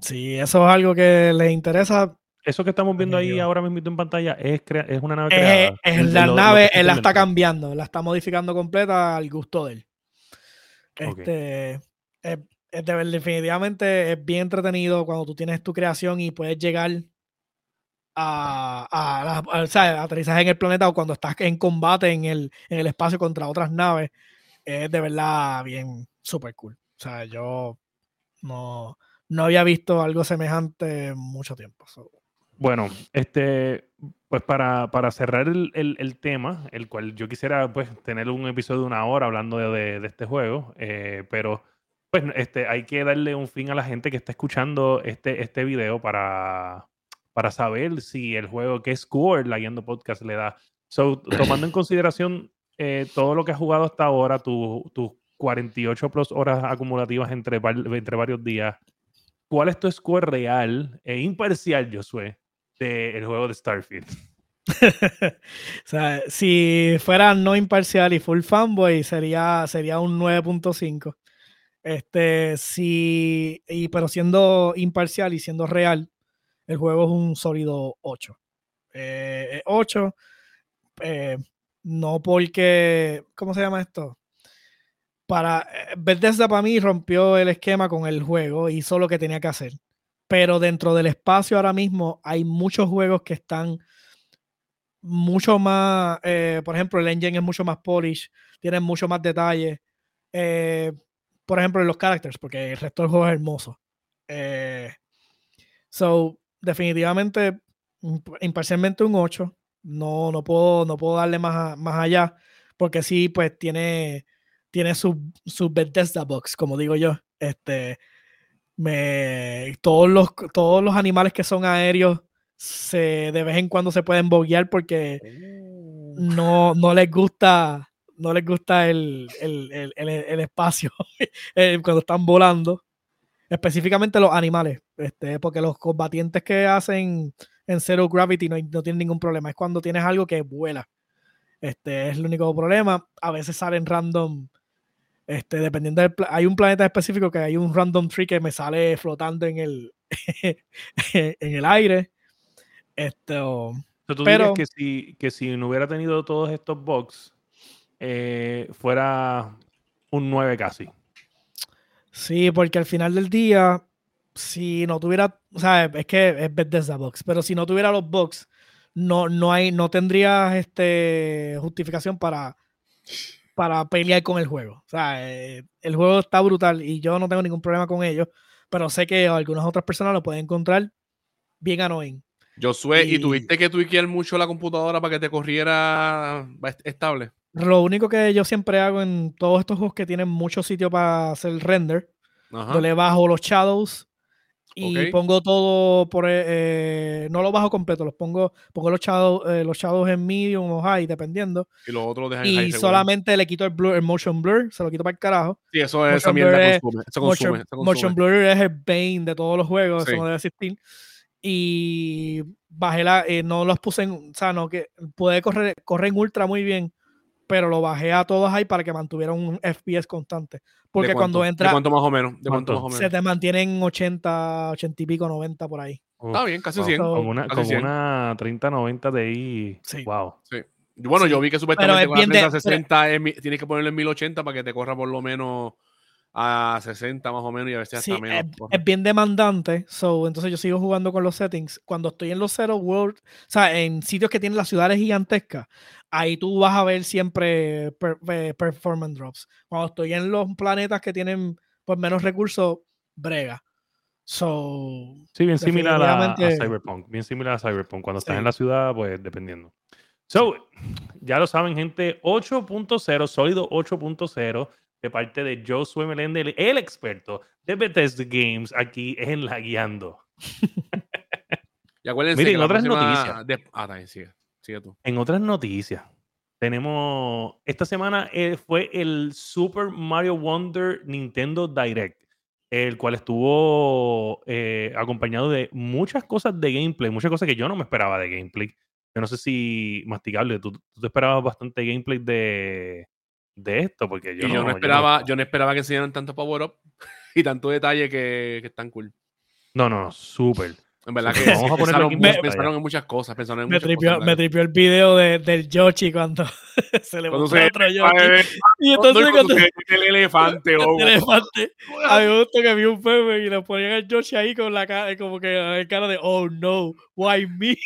si eso es algo que les interesa. Eso que estamos viendo ahí ahora mismo en pantalla es, es una nave creada. Es, la nave, él la está cambiando, la está modificando completa al gusto de él. Este, definitivamente es bien entretenido cuando tú tienes tu creación y puedes llegar a, a, a, aterrizaje en el planeta o cuando estás en combate en el, en el espacio contra otras naves. Es de verdad bien super cool. O sea, yo no, no había visto algo semejante en mucho tiempo. Bueno, este, pues para, para cerrar el, el, tema, el cual yo quisiera pues tener un episodio de una hora hablando de, de, este juego, eh, pero pues este, hay que darle un fin a la gente que está escuchando este, este video para, para saber si el juego, qué score la Guiando Podcast le da. So, tomando en consideración eh, todo lo que has jugado hasta ahora, tus 48 plus horas acumulativas entre, entre varios días, ¿cuál es tu score real e imparcial, Josué, del juego de Starfield? o sea, si fuera no imparcial y full fanboy, sería, sería un 9.5. Este, sí, y, pero siendo imparcial y siendo real, el juego es un sólido 8. 8, eh, eh, no porque, ¿cómo se llama esto? para eh, Bethesda para mí rompió el esquema con el juego, hizo lo que tenía que hacer. Pero dentro del espacio ahora mismo hay muchos juegos que están mucho más, eh, por ejemplo, el engine es mucho más polish, tienen mucho más detalle. Eh, por ejemplo, en los characters, porque el resto del juego es hermoso. so, definitivamente, imparcialmente un 8. No, no, puedo, no puedo darle más, más allá, porque sí, pues tiene tiene su, su Bethesda Box, como digo yo. Este, me, todos, los, todos los animales que son aéreos se, de vez en cuando se pueden boguear porque oh. no, no les gusta no les gusta el, el, el, el espacio eh, cuando están volando. Específicamente los animales, este, porque los combatientes que hacen en Zero Gravity no, no tienen ningún problema. Es cuando tienes algo que vuela. Este es el único problema. A veces salen random este, dependiendo del hay un planeta específico que hay un random tree que me sale flotando en el en el aire. Esto, tú pero, que si, que si no hubiera tenido todos estos bugs, eh, fuera un 9 casi. Sí, porque al final del día, si no tuviera, o sea, es que es Bethesda Box, pero si no tuviera los bugs, no, no hay, no tendrías este justificación para para pelear con el juego. O sea, eh, el juego está brutal y yo no tengo ningún problema con ello, pero sé que algunas otras personas lo pueden encontrar bien annoying. Josué, ¿y, ¿y tuviste que tweakear mucho la computadora para que te corriera estable? Lo único que yo siempre hago en todos estos juegos que tienen mucho sitio para hacer render, yo le bajo los shadows y Ok. pongo todo por eh, eh, no lo bajo completo, los pongo, pongo los shadows, eh, los shadows en medium o high, dependiendo. Y los otros dejan Y high solamente le quito el blur, el motion blur, se lo quito para el carajo. Sí, eso es esa mierda es- consume. Eso consume. Motion, eso motion consume. blur es el bane de todos los juegos, Sí. eso no debe existir. Y bajé la, eh, no los puse en, o sea, no, que puede correr, correr en ultra muy bien, pero lo bajé a todos ahí para que mantuviera un FPS constante. Porque ¿De cuando entra, ¿De cuánto más o menos? ¿De cuánto ¿Cuánto? más o se menos? te mantienen 80, 80 y pico, 90 por ahí. Está bien, casi Wow. 100. So- Con una, Casi con 100. una 3090 Ti. Sí. Wow. Bueno, Sí, yo vi que supuestamente es con la bien de- 3060 es mi- tienes que ponerle en 1080 para que te corra por lo menos a 60 más o menos y a veces Sí, hasta menos. es, bien demandante. So, entonces yo sigo jugando con los settings. Cuando estoy en los Zero World, o sea, en sitios que tienen las ciudades gigantescas, ahí tú vas a ver siempre per- eh, performance drops. Cuando estoy en los planetas que tienen pues, menos recursos, brega. So, Sí, bien similar a, a Cyberpunk. Bien similar a Cyberpunk. Cuando estás Sí. en la ciudad, pues dependiendo. So, ya lo saben, gente. 8.0, sólido 8.0, de parte de Josué Meléndez, el experto de Bethesda Games, aquí en La Guiando. Y acuérdense Miren, que la otras noticias. de- Ah, también sigue. Sigue tú. En otras noticias, tenemos. Esta semana eh, fue el Super Mario Wonder Nintendo Direct, el cual estuvo eh, acompañado de muchas cosas de gameplay, muchas cosas que yo no me esperaba de gameplay. Yo no sé si masticable, tú, tú te esperabas bastante gameplay de, de esto, porque yo y no, yo no me esperaba, yo no esperaba que enseñaran tanto power up y tanto detalle que, que están cool. No, no, súper. En verdad que Vamos a ponerlo en pantalla. pensaron en muchas cosas, pensaron en me muchas tripió, cosas. me tripió el video de, del Yoshi cuando se le mostró otro Yoshi. Y entonces cuando el elefante, el oh. elefante, a mí me gustó que vi un meme y le ponían al Yoshi ahí con la cara, como que la cara de, oh no, why me?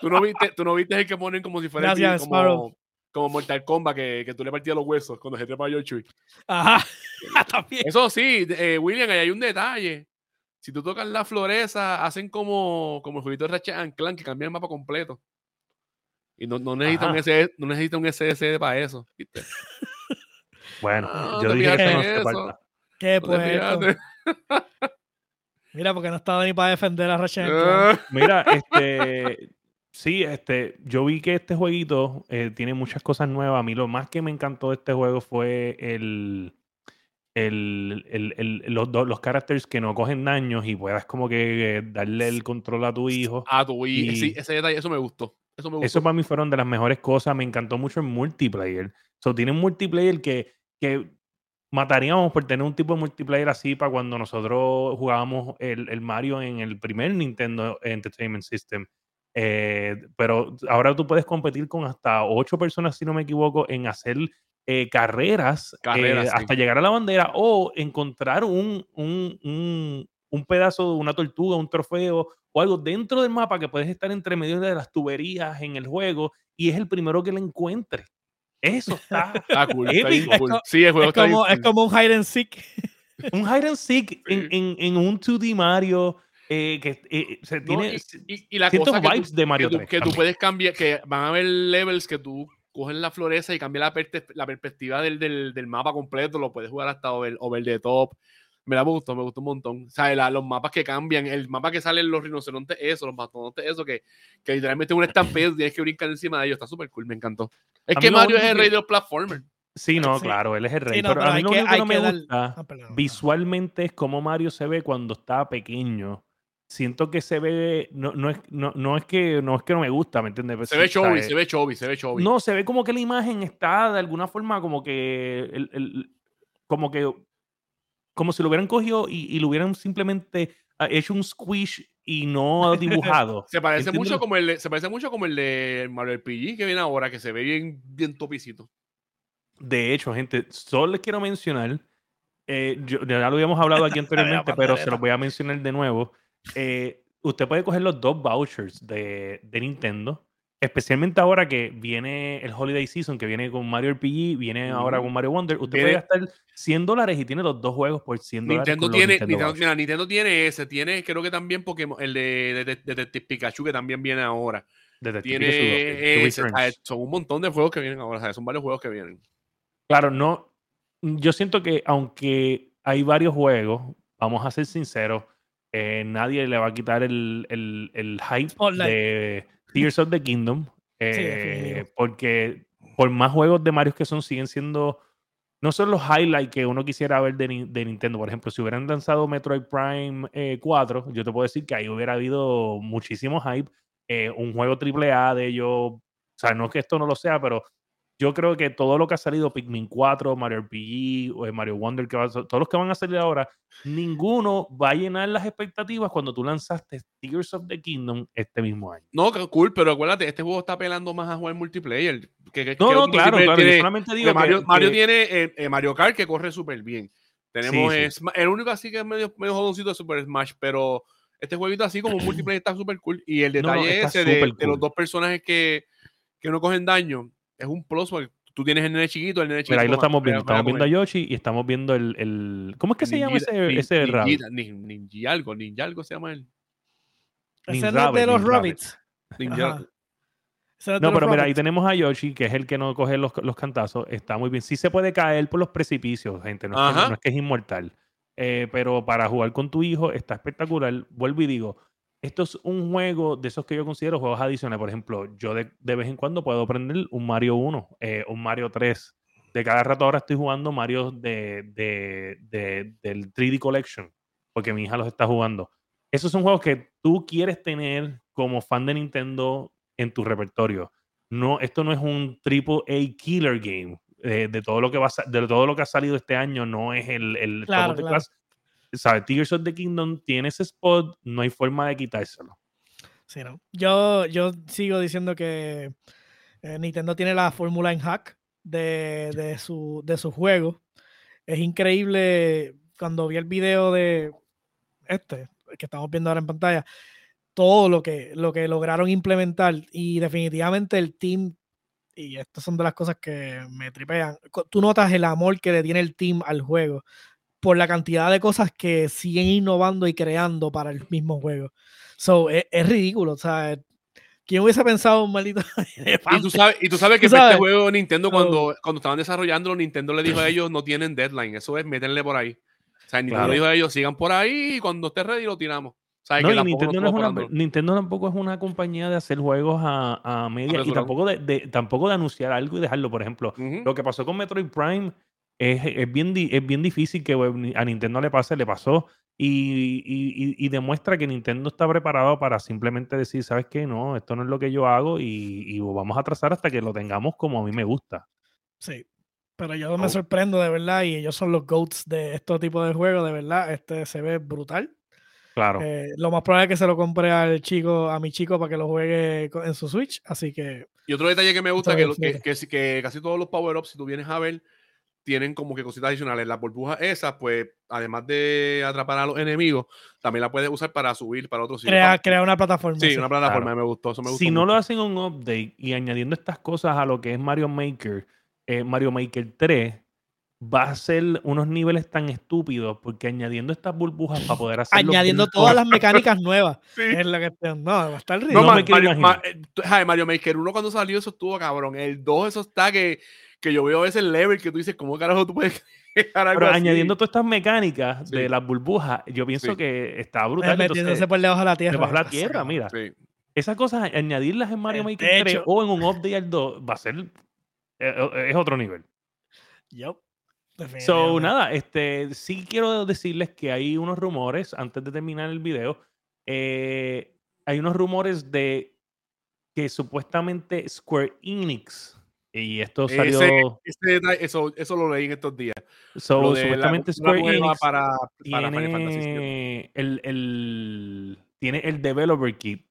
¿Tú no viste, tú no viste el que ponen como si fuera el Gracias, Sparrow. como, como Mortal Kombat que, que tú le partías los huesos cuando se trepa a Yoshi. Ajá, también. Eso sí, eh, William, ahí hay un detalle. Si tú tocas la floreza, hacen como, como el jueguito de Ratchet and Clank que cambia el mapa completo. Y no, no necesita, un. SS, no necesita un SSD para eso. ¿viste? Bueno, No, yo dije fijas eso no eso. falta. Qué pues. Mira, porque no estaba ni para defender a Ratchet and Clank. Ah, Mira, este, sí, este, yo vi que este jueguito eh, tiene muchas cosas nuevas. A mí lo más que me encantó de este juego fue el, el, el- el- los, los characters que no cogen daños y puedas como que eh, darle el control a tu hijo. A tu Y- sí, ese detalle, eso me gustó. Eso me gustó. Eso para mí fueron de las mejores cosas. Me encantó mucho el multiplayer. So, tiene un multiplayer que, que mataríamos por tener un tipo de multiplayer así para cuando nosotros jugábamos el, el Mario en el primer Nintendo Entertainment System. Eh, pero ahora tú puedes competir con hasta ocho personas, si no me equivoco, en hacer eh, carreras, Carreras, eh, sí. hasta llegar a la bandera o encontrar un, un, un, un pedazo de una tortuga, un trofeo o algo dentro del mapa que puedes estar entre medio de las tuberías en el juego y es el primero que lo encuentre. Eso está. Está cool, está Sí, el juego Es está como, es como un hide and seek. un hide and seek en, en, en un 2D Mario eh, que eh, se No, tiene. y, y- y la cosa que tú- vibes de Mario que tú, 3 que tú puedes cambiar, que van a haber levels que tú coges la floreza y cambias la, perte- la perspectiva del, del, del mapa completo, lo puedes jugar hasta over, over the top. Me da gustó, me gustó un montón. O sea, la- los mapas que cambian, el mapa que salen los rinocerontes, eso, los mastodontes, eso, que, que literalmente un estampede, tienes que brincar encima de ellos, está súper cool, me encantó. Es A que Mario es el que- rey de los platformers. Sí, no, Sí. claro, él es el rey. Sí, no, pero, pero a mí lo que- único que hay no me que dar- gusta Ah, perdón, visualmente es como Mario se ve cuando está pequeño. Siento que se ve. No, no, es, no, no es que no es que no me gusta, ¿me entiendes? Se sí, ve chubby, se ve chubby, se ve chubby. No, se ve como que la imagen está de alguna forma como que. el- el- como que. Como si lo hubieran cogido y, y lo hubieran simplemente ah, hecho un squish y no dibujado. Se parece ¿Entiendes mucho como el de- se parece mucho como el de Mario RPG que viene ahora, que se ve bien, bien topicito. De hecho, gente, solo les quiero mencionar. eh, yo- ya lo habíamos hablado aquí anteriormente, pero se los voy a mencionar de nuevo. Eh, usted puede coger los dos vouchers de, de Nintendo. Especialmente ahora que viene el Holiday Season, que viene con Mario RPG, viene ahora con Mario Wonder. Usted puede gastar 100 dólares y tiene los dos juegos por 100 dólares. Nintendo tiene, Nintendo mira, Nintendo tiene ese, tiene creo que también Pokémon, el de, de, de- Detective Pikachu que también viene ahora. Detective Pikachu 2, The Tiene ese. ¿sabes? son un montón de juegos que vienen ahora, son varios juegos que vienen. Claro, no. Yo siento que aunque hay varios juegos, vamos a ser sinceros, eh, nadie le va a quitar el, el, el hype Spotlight. de Tears of the Kingdom. eh, porque por más juegos de Mario que son, siguen siendo. No son los highlights que uno quisiera ver de, de Nintendo. Por ejemplo, si hubieran lanzado Metroid Prime eh, 4, yo te puedo decir que ahí hubiera habido muchísimo hype. eh, un juego AAA de ellos. O sea, no es que esto no lo sea, pero yo creo que todo lo que ha salido, Pikmin 4, Mario RPG, eh, Mario Wonder, que va todos los que van a salir ahora, ninguno va a llenar las expectativas cuando tú lanzaste Tears of the Kingdom este mismo año. No, cool, pero acuérdate, este juego está apelando más a jugar multiplayer. Que, que- No, que no, claro, claro. Yo tiene- solamente digo Mario, que- Mario tiene eh, eh, Mario Kart que corre súper bien. Tenemos Sí, sí. el único así que es medio, medio jodoncito de Super Smash, pero este jueguito así como multiplayer está súper cool. Y el No, no, detalle está ese de, súper de los cool. dos personajes que, que no cogen daño es un plus porque tú tienes el nene chiquito, el nene chiquito. Mira, ahí lo estamos viendo. Estamos viendo a. Yoshi y estamos viendo el. el- ¿Cómo es que se llama ese, nin- ese rabbit? Ninja algo, ninja algo se llama él. Ese Ninja no es de los. Rabbits. Ninja-. Ese no pero mira, ahí tenemos a Yoshi, que es el que no coge los, los cantazos. Está muy bien. Sí se puede caer por los precipicios, gente. No es, que, Ajá. no es que es inmortal. Eh, pero para jugar con tu hijo está espectacular. Vuelvo y digo, esto es un juego de esos que yo considero juegos adicionales. Por ejemplo, yo de, de vez en cuando puedo prender un Mario 1, eh, un Mario 3. De cada rato ahora estoy jugando Mario de, de- de- del 3D Collection, porque mi hija los está jugando. Esos son juegos que tú quieres tener como fan de Nintendo en tu repertorio. No, esto no es un triple A killer game. eh, de todo lo que va de todo lo que ha salido este año no es el, el Claro, claro. class. ¿Sabes? Tears of the Kingdom tiene ese spot, no hay forma de quitárselo. Sí, no. Yo, yo sigo diciendo que eh, Nintendo tiene la fórmula en hack de, de su, de su juego. Es increíble cuando vi el video de este, que estamos viendo ahora en pantalla, todo lo que, lo que lograron implementar y definitivamente el team, y estas son de las cosas que me tripean, tú notas el amor que le tiene el team al juego por la cantidad de cosas que siguen innovando y creando para el mismo juego. So, es, es ridículo, o sea, ¿quién hubiese pensado un maldito Y tú sabes, y tú sabes que Tú sabes. este juego Nintendo, cuando, cuando estaban desarrollándolo, Nintendo le dijo a ellos no tienen deadline. Eso es meterle por ahí. O sea, Nintendo Claro. le dijo a ellos sigan por ahí y cuando esté ready lo tiramos. O sea, No, que y Nintendo, no es una-. Nintendo tampoco es una compañía de hacer juegos a, a media y Apresurado. tampoco de, de- tampoco de anunciar algo y dejarlo. Por ejemplo, Ujú. lo que pasó con Metroid Prime es, es bien, es bien difícil que a Nintendo le pase, le pasó. Y, y- demuestra que Nintendo está preparado para simplemente decir, ¿sabes qué? No, esto no es lo que yo hago y, y vamos a trazar hasta que lo tengamos como a mí me gusta. Sí. Pero yo me sorprendo de verdad y ellos son los GOATs de estos tipos de juegos, de verdad. Este se ve brutal. Claro. Eh, lo más probable es que se lo compre al chico, a mi chico para que lo juegue en su Switch. Así que Y otro detalle que me gusta que, que, que, que casi todos los power-ups, si tú vienes a ver, tienen como que cositas adicionales. Las burbujas esas, pues, además de atrapar a los enemigos, también la puedes usar para subir para otros sitios. crea, crea una plataforma. Sí, sí. una plataforma, Claro. me gustó. Eso me gustó si no lo hacen un update y añadiendo estas cosas a lo que es Mario Maker, eh, Mario Maker 3 va a ser unos niveles tan estúpidos porque añadiendo estas burbujas para poder hacer Añadiendo todas las mecánicas nuevas. Sí. Es lo que no, va a estar No, ridículo. No Ma- me quiero Mario, eh, Mario Maker 1 cuando salió eso estuvo cabrón. El 2 eso está que, que yo veo a veces el level que tú dices, ¿cómo carajo tú puedes crear algo Pero así? añadiendo todas estas mecánicas Sí. de las burbujas, yo pienso Sí. que está Eh, brutal. metiéndose Entonces, por debajo de la tierra. debajo de la tierra, mira. Sí. Esas cosas, añadirlas en Mario Maker 3 techo. o en un update al 2 va a ser. eh, eh, es otro nivel. Yup, So, nada, este, sí quiero decirles que hay unos rumores, antes de terminar el video, eh, hay unos rumores de que supuestamente Square Enix, y esto Ese- salió, Ese detalle, eso, eso lo leí en estos días. so, Lo de la supuestamente cultura Square Enix para, para Final Fantasy VII. tiene el, el- tiene el developer kit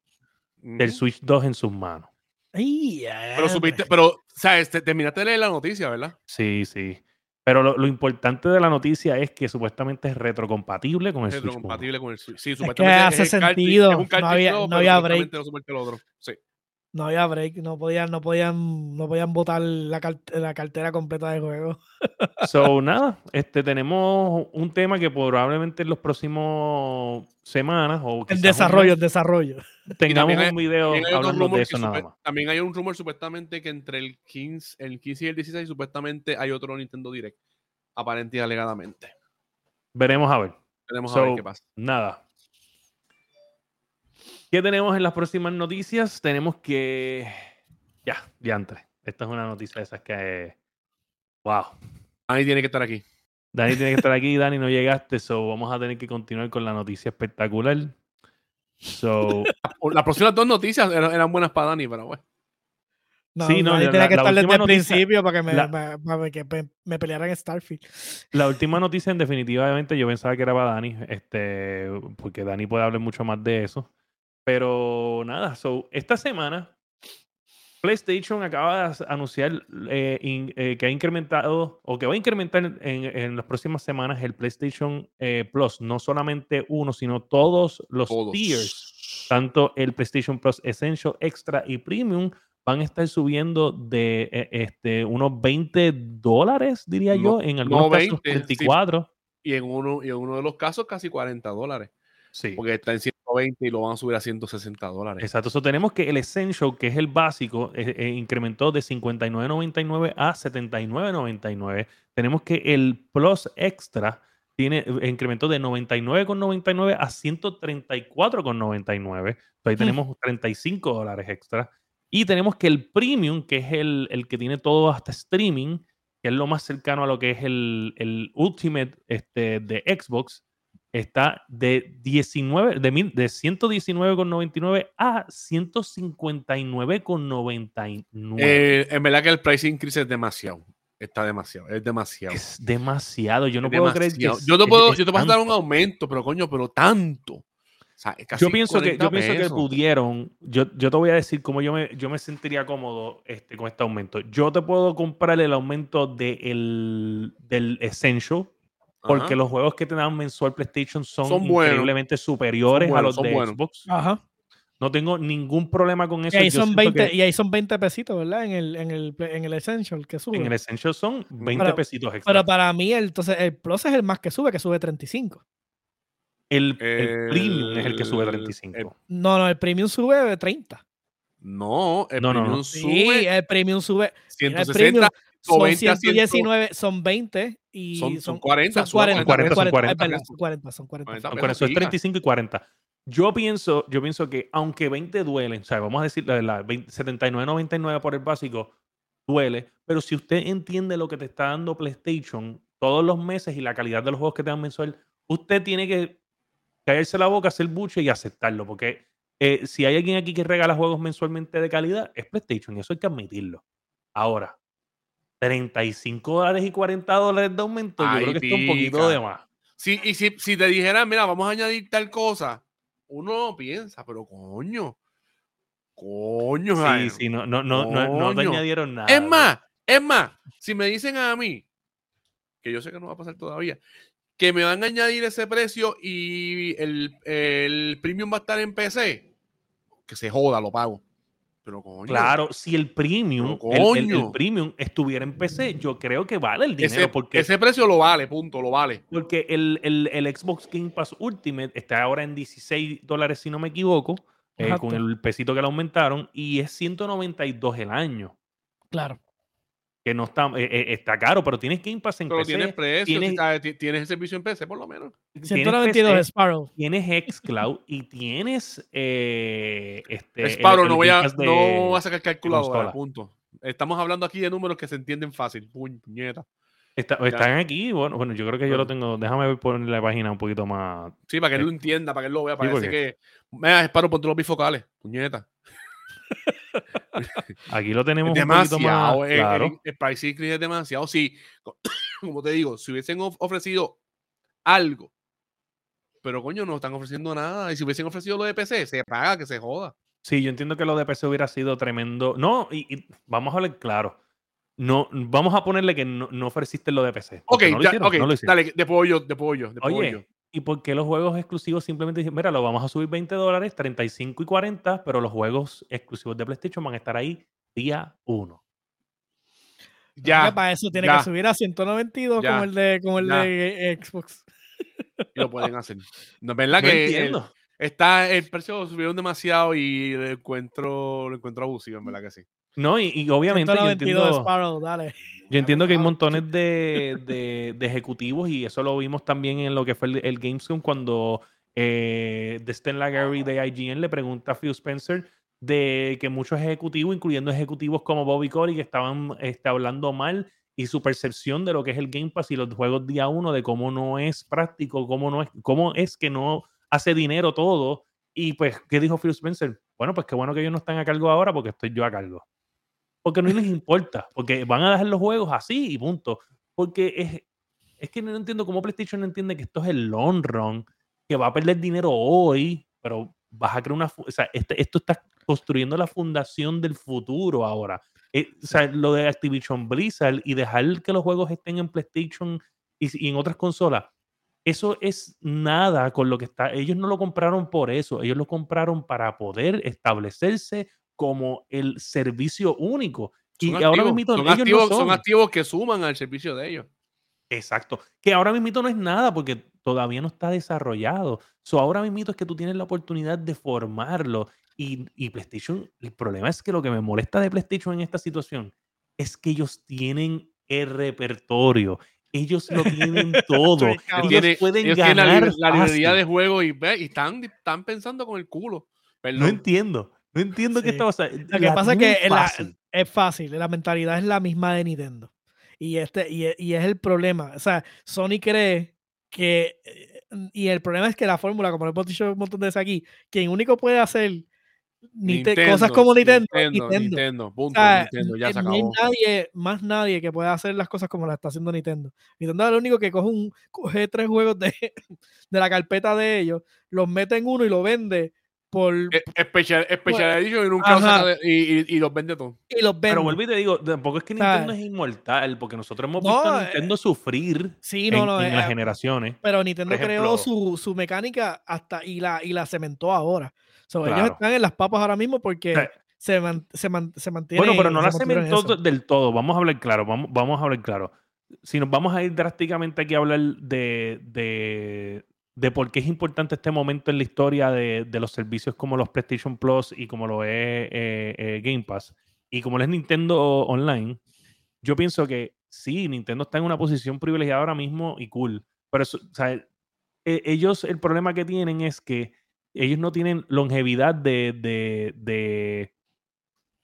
del. Switch 2 en sus manos. Pero supiste, pero, ¿sabes? Te, terminaste de leer la noticia, ¿verdad? Sí, sí. Pero lo, lo importante de la noticia es que supuestamente es retrocompatible con el Switch 1. Retrocompatible con el Switch. Sí, que supuestamente hace el cartridge- sentido, Es un no cartridge había- no había break. no el otro. Sí. No había break, no podían, no podían, no podían botar la, car- la cartera completa de juego. So, nada, este, tenemos un tema que probablemente en los próximos semanas o un desarrollo, en desarrollo. tengamos hay- un video También hay, otro hablando rumor de eso nada más. también hay un rumor supuestamente que entre el 15, el 15 y el 16 supuestamente hay otro Nintendo Direct. Aparente y alegadamente. Veremos a ver. Tenemos a ver qué pasa. nada. ¿Qué tenemos en las próximas noticias? Tenemos que. Ya, diantre. Esta es una noticia de esas que. Wow. Ahí tiene que estar aquí. Dani tiene que estar aquí, Dani, no llegaste, so vamos a tener que continuar con la noticia espectacular. So, Las próximas dos noticias eran, eran buenas para Dani, pero bueno. No, Sí, no, la- tenía que la estar desde última el noticia- principio para que me, la- me- para que me- me pelearan en Starfield. la última noticia, en definitivamente, yo pensaba que era para Dani, este, porque Dani puede hablar mucho más de eso. Pero nada, so, esta semana PlayStation acaba de anunciar eh, in- eh, que ha incrementado o que va a incrementar en, en las próximas semanas el PlayStation eh, Plus. No solamente uno, sino todos los Todos. tiers. Tanto el PlayStation Plus Essential, Extra y Premium van a estar subiendo de eh, este, unos 20 dólares, diría No- yo, en no algunos casos 20, sí. 24. Y en uno, y en uno de los casos casi 40 dólares. Sí. Porque está en 120 y lo van a subir a 160 dólares. Exacto. So, tenemos que el Essential, que es el básico, eh, eh, incrementó de 59.99 a 79.99. Tenemos que el Plus Extra tiene, eh, incrementó de 99.99 a 134.99. So, ahí Hmm. tenemos 35 dólares extra. Y tenemos que el Premium, que es el, el que tiene todo hasta streaming, que es lo más cercano a lo que es el, el Ultimate este, de Xbox, está de 19 de, mil- de 119,99 a 159,99. Eh, en verdad que el price increase es demasiado. Está demasiado. Es demasiado. es demasiado. Yo no Es puedo creer que demasiado. yo te es- puedo, es yo te puedo dar un aumento, pero coño, pero tanto. O sea, casi Yo pienso que, 40 yo pienso que pesos. pudieron, yo, yo te voy a decir cómo yo me, yo me sentiría cómodo este, con este aumento. Yo te puedo comprar el aumento de el- del Essential, porque Ajá. los juegos que te dan mensual PlayStation son, Son buenos. increíblemente superiores Son a los de buenos. Xbox. Ajá. No tengo ningún problema con eso. Y ahí, Yo son siento 20, que y ahí son 20 pesitos, ¿verdad? En el, en el, en el Essential que sube. en el Essential son 20 Pero- pesitos extra. Pero para mí, el, entonces, el Plus es el más que sube, que sube 35. el, el Premium es el que sube El- 35. el- No, no, el Premium sube de 30. No, el No, no, no. premium Sí, sube el Premium sube. mira, el 160, Premium son 90 a 100. 119, son 20 y Son- son, son 40, Son sube 40, 40, son 40, es 40. verdad, son 40, son 40. 40 Con eso es pica. 35 y 40. Yo pienso, yo pienso que aunque 20 duelen, o sea, vamos a decir la, la 20 79.99 por el básico, duele, pero si usted entiende lo que te está dando PlayStation todos los meses y la calidad de los juegos que te dan mensual, usted tiene que caerse la boca, hacer buche y aceptarlo, porque eh, si hay alguien aquí que regala juegos mensualmente de calidad, es PlayStation, y eso hay que admitirlo. Ahora, 35 dólares y 40 dólares de aumento, yo creo que está un poquito pica. de más. Sí, y si, si te dijeran, mira, vamos a añadir tal cosa, uno piensa, pero coño, coño, Sí, sí, no, no, no, no, no te añadieron nada. Es más, es más, si me dicen a mí, que yo sé que no va a pasar todavía, que me van a añadir ese precio y el, el premium va a estar en PC, que se joda, lo pago. Pero coño, Claro, si el premium, el, el- el coño. premium estuviera en PC, yo creo que vale el dinero ese, porque, ese precio lo vale, punto, lo vale. porque el, el- el Xbox Game Pass Ultimate está ahora en 16 dólares, si no me equivoco, eh, con el pesito que le aumentaron, y es 192 el año. Claro. Que no está, eh, eh, está caro, pero tienes Game Pass en Pero PC. tienes precio, tienes- el servicio en PC por lo menos. tienes 192 PC, Sparrow. Tienes Xcloud y tienes eh, este, Sparrow, el no voy a, de- no voy a sacar calculadora, punto. Estamos hablando aquí de números que se entienden fácil. Puñ- Puñeta. Está- Ya. están aquí, bueno, bueno, yo creo que yo lo tengo. Déjame ver poner la página un poquito más. Sí, para que él Eh, lo entienda, para que él lo vea. sí, Parece porque- que. Mira, Sparrow, ponte los bifocales. Puñeta. Aquí lo tenemos Es un poquito demasiado. más. el- Claro. el, el price increase es demasiado. Sí, co- como te digo, si hubiesen of- ofrecido algo, pero coño, no están ofreciendo nada. Y si hubiesen ofrecido lo de PC, se paga, que se joda. Sí, yo entiendo que lo de PC hubiera sido tremendo. No, y, y vamos a hablar claro. No, vamos a ponerle que no, no ofreciste lo de PC. Ok, porque no lo ya, hicieron, ok, no lo hicieron. dale, de pollo, de pollo, de pollo. Oye, ¿y por qué los juegos exclusivos simplemente dicen, mira, lo vamos a subir 20 dólares, 35 y 40, pero los juegos exclusivos de PlayStation van a estar ahí día 1? Ya, para eso tiene ya. que subir a 192 Ya, como el de, como el ya. de eh, Xbox. lo pueden hacer. No es verdad No que el- entiendo. está el precio lo subieron demasiado y lo encuentro, lo encuentro abusivo, en verdad que sí. No, y, y obviamente yo 192 entiendo, Sparrow, dale. yo entiendo que hay Ah, montones de, de- de ejecutivos y eso lo vimos también en lo que fue el, el Gamescom cuando eh, de Stella Gary de IGN le pregunta a Phil Spencer de que muchos ejecutivos, incluyendo ejecutivos como Bobby Corey, que estaban este, hablando mal y su percepción de lo que es el Game Pass y los juegos día uno, de cómo no es práctico, cómo, no es, cómo es que no hace dinero todo. Y pues, ¿qué dijo Phil Spencer? Bueno, pues qué bueno que ellos no están a cargo ahora porque estoy yo a cargo. Porque no les importa, porque van a dejar los juegos así y punto. Porque es, es que no entiendo cómo PlayStation no entiende que esto es el long run, que va a perder dinero hoy, pero vas a crear una... O sea, este, esto está construyendo la fundación del futuro ahora. Eh, o sea, lo de Activision Blizzard y dejar que los juegos estén en PlayStation y, y, en otras consolas, eso es nada con lo que está. Ellos no lo compraron por eso, ellos lo compraron para poder establecerse como el servicio único. Son y activos, ahora mismo son, ellos no activos, son son. activos que suman al servicio de ellos. Exacto. Que ahora mismo no es nada porque todavía no está desarrollado. So, ahora mismo es que tú tienes la oportunidad de formarlo. Y, y PlayStation, el problema es que lo que me molesta de PlayStation en esta situación es que ellos tienen el repertorio. Ellos lo tienen todo. Ellos Tiene- pueden ellos la, ganar libre- la librería fácil. de juego y, y están, están pensando con el culo. Perdón. No entiendo. No entiendo qué Sí. está pasando. Lo que La pasa es que la- es fácil, la mentalidad es la misma de Nintendo. Y, este, y, e- y es el problema. O sea, Sony cree que. eh, Y el problema es que la fórmula, como lo hemos dicho un montón de veces aquí, quien único puede hacer cosas como Nintendo, Nintendo, O punto, sea, Nintendo, ya se no hay acabó. nadie, más nadie que pueda hacer las cosas como las está haciendo Nintendo. Nintendo es el único que coge, un, coge tres juegos de, de la carpeta de ellos, los mete en uno y lo vende por Eh, Special, Special Edition y nunca y, y, y los vende todos. y los vende. Pero vuelvo y te digo, tampoco es que Nintendo es inmortal, porque nosotros hemos no, visto a eh, Nintendo sufrir sí, en, no, no, en eh, las generaciones. pero Nintendo creó su, su mecánica hasta y la, y la cementó ahora. So, Ellos están en las papas ahora mismo porque se, man- se, man- se mantienen. Bueno, pero no la cementó del todo. Vamos a hablar claro. Vamos, vamos a hablar claro. Si nos vamos a ir drásticamente aquí a hablar de, de, de por qué es importante este momento en la historia de, de los servicios como los PlayStation Plus y como lo es eh, eh, Game Pass y como lo es Nintendo Online, yo pienso que sí, Nintendo está en una posición privilegiada ahora mismo y cool. Pero eso, o sea, e- ellos, el problema que tienen es que ellos no tienen longevidad de, de, de,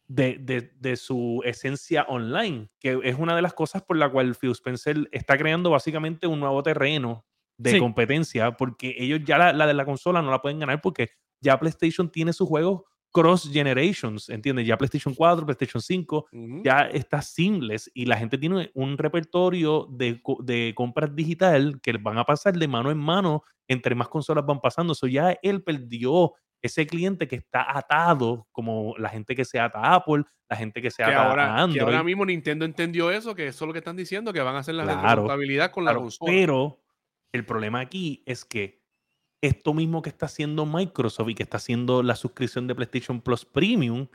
de, de- de su esencia online, que es una de las cosas por la cual Phil Spencer está creando básicamente un nuevo terreno de Sí. competencia, porque ellos ya la, la de la consola no la pueden ganar porque ya PlayStation tiene sus juegos cross generations, ¿entiendes? Ya PlayStation 4, PlayStation 5, Ujú. ya está seamless y la gente tiene un repertorio de, de compras digital que van a pasar de mano en mano entre más consolas van pasando. Eso ya él perdió ese cliente que está atado, como la gente que se ata a Apple, la gente que se que, ata ahora, a que Android. ahora mismo Nintendo entendió eso, que eso es lo que están diciendo, que van a hacer la Claro, con la Claro, consola. pero el problema aquí es que esto mismo que está haciendo Microsoft y que está haciendo la suscripción de PlayStation Plus Premium,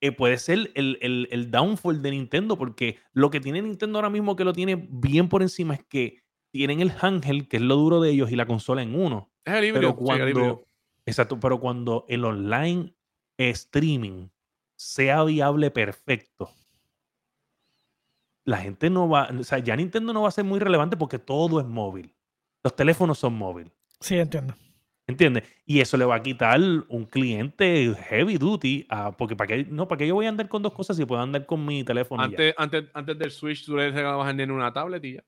eh, puede ser el, el, el downfall de Nintendo, porque lo que tiene Nintendo ahora mismo que lo tiene bien por encima es que tienen el handheld, que es lo duro de ellos, y la consola en uno. es el híbrido. Pero sí, cuando, exacto, pero cuando el online streaming sea viable perfecto, la gente no va, o sea, ya Nintendo no va a ser muy relevante porque todo es móvil. Los teléfonos son móviles. Sí, entiendo. ¿Entiendes? Y eso le va a quitar un cliente heavy duty a, porque para qué, no, para qué yo voy a andar con dos cosas si puedo andar con mi teléfono. ya? Antes, antes, antes del Switch, tú le regalabas al nene una tablet y ya.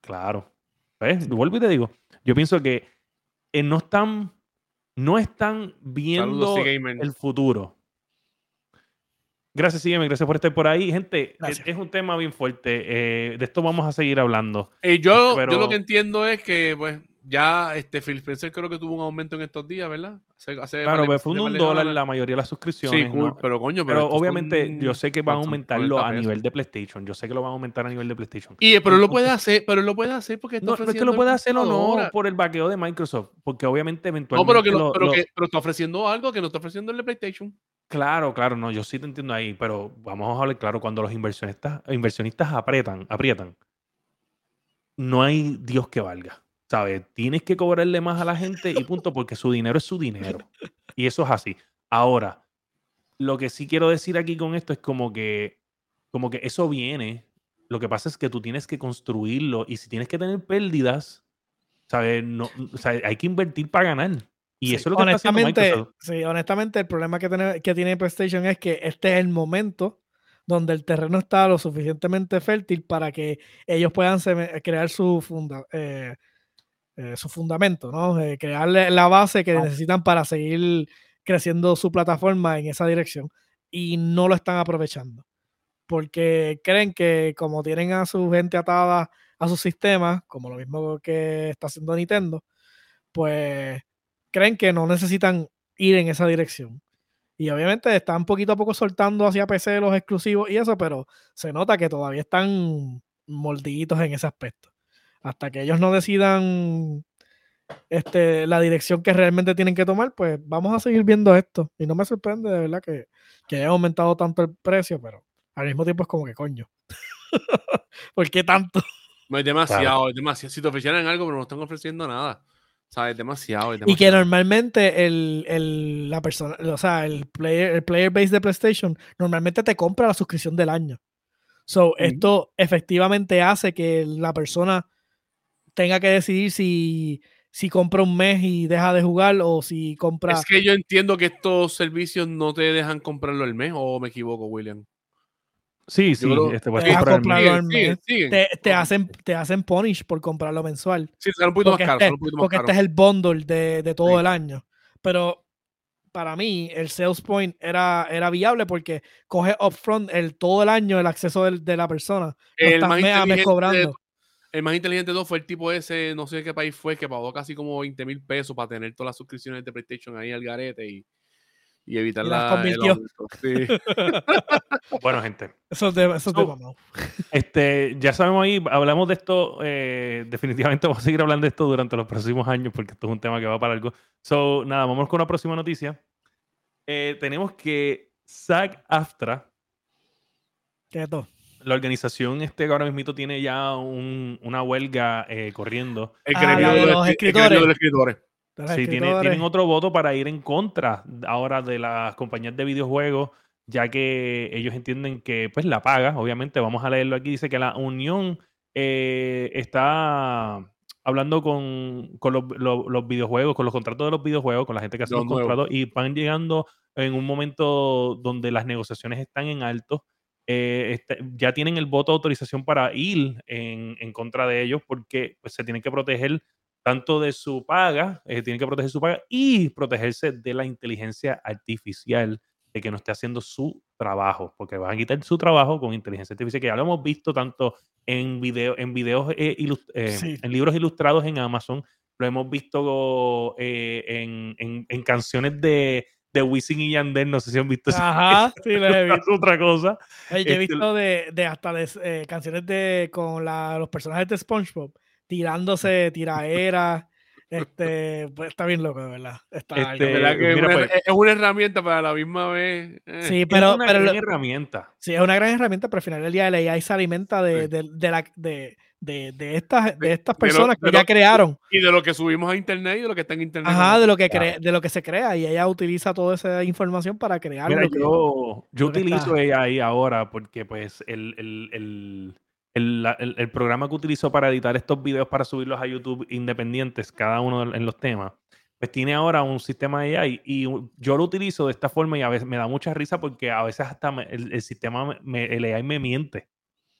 Claro. ¿Ves? Vuelvo y te digo. Yo pienso que eh, no están, no están viendo Saludos, el futuro. Gracias, sígueme, gracias por estar por ahí. Gente, es, Gracias. es un tema bien fuerte. eh, de esto vamos a seguir hablando. Eh, yo, Pero- yo lo que entiendo es que, pues, ya este Phil Spencer creo que tuvo un aumento en estos días, ¿verdad? Hace, hace Claro, vale- pues fue un dólar la mayoría de las suscripciones. Sí, cool, ¿no? pero coño, pero, Pero obviamente yo sé que van a aumentarlo 40 a nivel de PlayStation. Yo sé que lo van a aumentar a nivel de PlayStation. Y, pero él lo puede hacer, pero lo puede hacer porque está No, no es que ofreciendo lo puede hacer o no por el vaqueo de Microsoft, porque obviamente No, eventualmente pero que, lo- lo- pero, lo- que pero está ofreciendo algo que no está ofreciendo el de PlayStation. Claro, claro, no, yo sí te entiendo ahí, pero vamos a hablar claro, cuando los inversionistas, inversionistas aprietan, aprietan, no hay Dios que valga, ¿sabes? Tienes que cobrarle más a la gente y punto, porque su dinero es su dinero. Y eso es así. Ahora, lo que sí quiero decir aquí con esto es como que, como que eso viene, lo que pasa es que tú tienes que construirlo y si tienes que tener pérdidas, ¿sabes? No, o sea, hay que invertir para ganar. Y Sí, eso es lo que está honestamente, Microsoft. sí, honestamente, el problema que tiene, que tiene PlayStation es que este es el momento donde el terreno está lo suficientemente fértil para que ellos puedan crear su, funda, eh, eh, su fundamento, ¿no? Eh, crearle la base que Ah. necesitan para seguir creciendo su plataforma en esa dirección y no lo están aprovechando porque creen que como tienen a su gente atada a sus sistemas, como lo mismo que está haciendo Nintendo, pues creen que no necesitan ir en esa dirección. Y obviamente están poquito a poco soltando hacia PC los exclusivos y eso, pero se nota que todavía están mordiditos en ese aspecto. Hasta que ellos no decidan este, la dirección que realmente tienen que tomar, pues vamos a seguir viendo esto. Y no me sorprende de verdad que, que haya aumentado tanto el precio, pero al mismo tiempo es como que coño. ¿Por qué tanto? No, es demasiado, es demasiado. Si te ofrecieran algo, pero no están ofreciendo nada. O sea, es demasiado, es Y que normalmente el, el- la persona, o sea, el player, el player base de PlayStation normalmente te compra la suscripción del año. So, esto efectivamente hace que la persona tenga que decidir si, si compra un mes y deja de jugar o si compra. Es que yo entiendo que estos servicios no te dejan comprarlo el mes, o me equivoco, William. Sí, sí, creo- este, puedes Te deja comprar el comprarlo mes. al mes. te, hacen, te hacen punish por comprarlo mensual. Sí, sale un poquito más caro. este, sale un poquito más porque caro. este es el bundle de, de todo Sí. el año. Pero para mí, el sales point era, era viable porque coge upfront el, todo el año el acceso de, la persona. No El más mes a mes inteligente cobrando. El más inteligente de todos fue el tipo ese, no sé de qué país fue, que pagó casi como 20 mil pesos para tener todas las suscripciones de PlayStation ahí al garete y, y evitar Y las la, convirtió. Sí. Bueno, gente, Eso es de, eso es So, mamón. este, ya sabemos ahí, hablamos de esto, eh, definitivamente vamos a seguir hablando de esto durante los próximos años porque esto es un tema que va para algo. So, nada, vamos con una próxima noticia. Eh, tenemos que SAG AFTRA, Que todo. La organización este que ahora mismo tiene ya un- una huelga eh, corriendo. El Ah, gremio la de de los escri- el gremio de los escritores. De los Sí, tiene- tienen otro voto para ir en contra ahora de las compañías de videojuegos, ya que ellos entienden que pues la paga, obviamente, vamos a leerlo aquí, dice que la unión eh, está hablando con, con los, los- los videojuegos, con los contratos de los videojuegos, con la gente que hace Los los contratos y van llegando en un momento donde las negociaciones están en alto. Eh, este- ya tienen el voto de autorización para ir en, en contra de ellos porque pues, se tienen que proteger tanto de su paga, eh, tienen que proteger su paga y protegerse de la inteligencia artificial, de que no esté haciendo su trabajo, porque van a quitar su trabajo con inteligencia artificial, que ya lo hemos visto tanto en, video, en videos, eh, eh, Sí. en libros ilustrados en Amazon, lo hemos visto eh, en, en- en canciones de, de Wisin y Yandel, no sé si han visto esa- Ajá, sí, lo he visto. otra cosa. Yo he Este- visto de, de hasta de, eh, canciones de con la- los personajes de SpongeBob tirándose tiraera. Este, pues está bien loco, de verdad. Está algo. Este, ¿Verdad que es mira, una- pues- es una herramienta para la misma vez. eh, Sí, Es pero, una pero gran lo- herramienta. sí, es una gran herramienta, pero al final del día el AI se alimenta de, Sí. de, de la, de, de, de estas, de estas de lo- personas de que ya lo- crearon. Y de lo que subimos a internet y de lo que está en internet. Ajá, de lo que crea, de lo que se crea. Y ella utiliza toda esa información para crear Mira, lo que- yo, yo utilizo. AI ahora porque pues el, el, el, el, el- el programa que utilizo para editar estos videos para subirlos a YouTube independientes, cada uno en los temas, pues tiene ahora un sistema de AI y yo lo utilizo de esta forma y a veces me da mucha risa porque a veces hasta me- el, el sistema, me- me- el AI me miente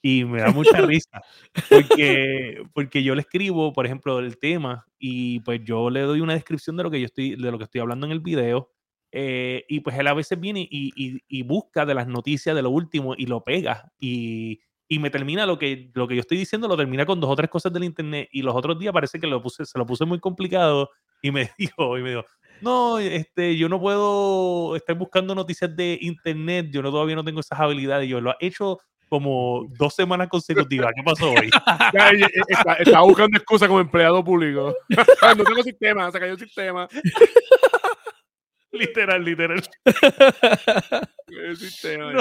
y me da mucha risa porque, porque yo le escribo, por ejemplo, el tema y pues yo le doy una descripción de lo que yo estoy, de lo que estoy hablando en el video eh, y pues él a veces viene y, y- y busca de las noticias de lo último y lo pega y, y me termina lo que, lo que yo estoy diciendo, lo termina con dos o tres cosas del internet y los otros días parece que lo puse, se lo puse muy complicado y me dijo, y me dijo, no, este, yo no puedo estar buscando noticias de internet, yo no, todavía no tengo esas habilidades, yo lo he hecho como dos semanas consecutivas, ¿qué pasó hoy? Está, está buscando excusa como empleado público. no tengo sistema, se cayó el sistema. Literal, literal. El sistema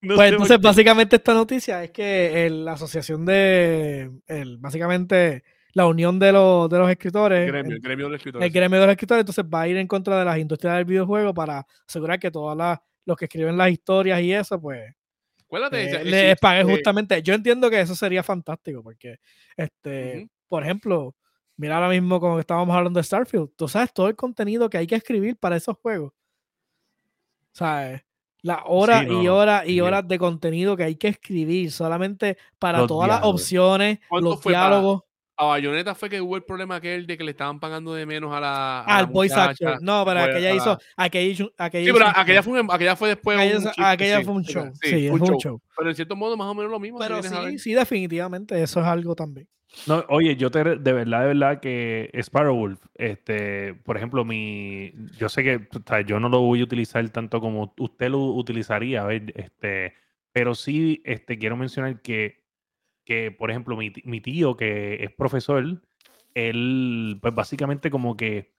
No Pues entonces, qué. básicamente, esta noticia es que el- la asociación de. El, básicamente, la unión de los, de los escritores. El gremio, el- gremio de los escritores. el gremio de los escritores, entonces va a ir en contra de las industrias del videojuego para asegurar que todos los que escriben las historias y eso, pues, Acuérdate, eh, les paguen eh, justamente. Yo entiendo que eso sería fantástico, porque, este, por ejemplo, Mira ahora mismo como estábamos hablando de Starfield. Tú sabes todo el contenido que hay que escribir para esos juegos. ¿Sabes? Las horas no, y horas y sí. horas de contenido que hay que escribir solamente para Los todas las opciones, ¿Cuánto los fue para- diálogos. A Bayonetta fue que hubo el problema aquel de que le estaban pagando de menos a la. a la al voice muchacha. actor. No, pero Fue aquella para- hizo. Aquella hizo. Aquella Sí, pero hizo un aquella show. fue, un- aquella fue después. Aquella, un chiste, aquella sí, fue un sí, show. sí, Sí, fue es un show. Pero en cierto modo, más o menos lo mismo. Pero sí, sí, definitivamente. Eso es algo también. No, oye, yo te, de verdad, de verdad que Sparrowwolf, este, por ejemplo, mi, yo sé que o sea, yo no lo voy a utilizar tanto como usted lo utilizaría, a ver, este, pero sí, este, quiero mencionar que, que por ejemplo, mi, mi tío que es profesor, él, pues básicamente como que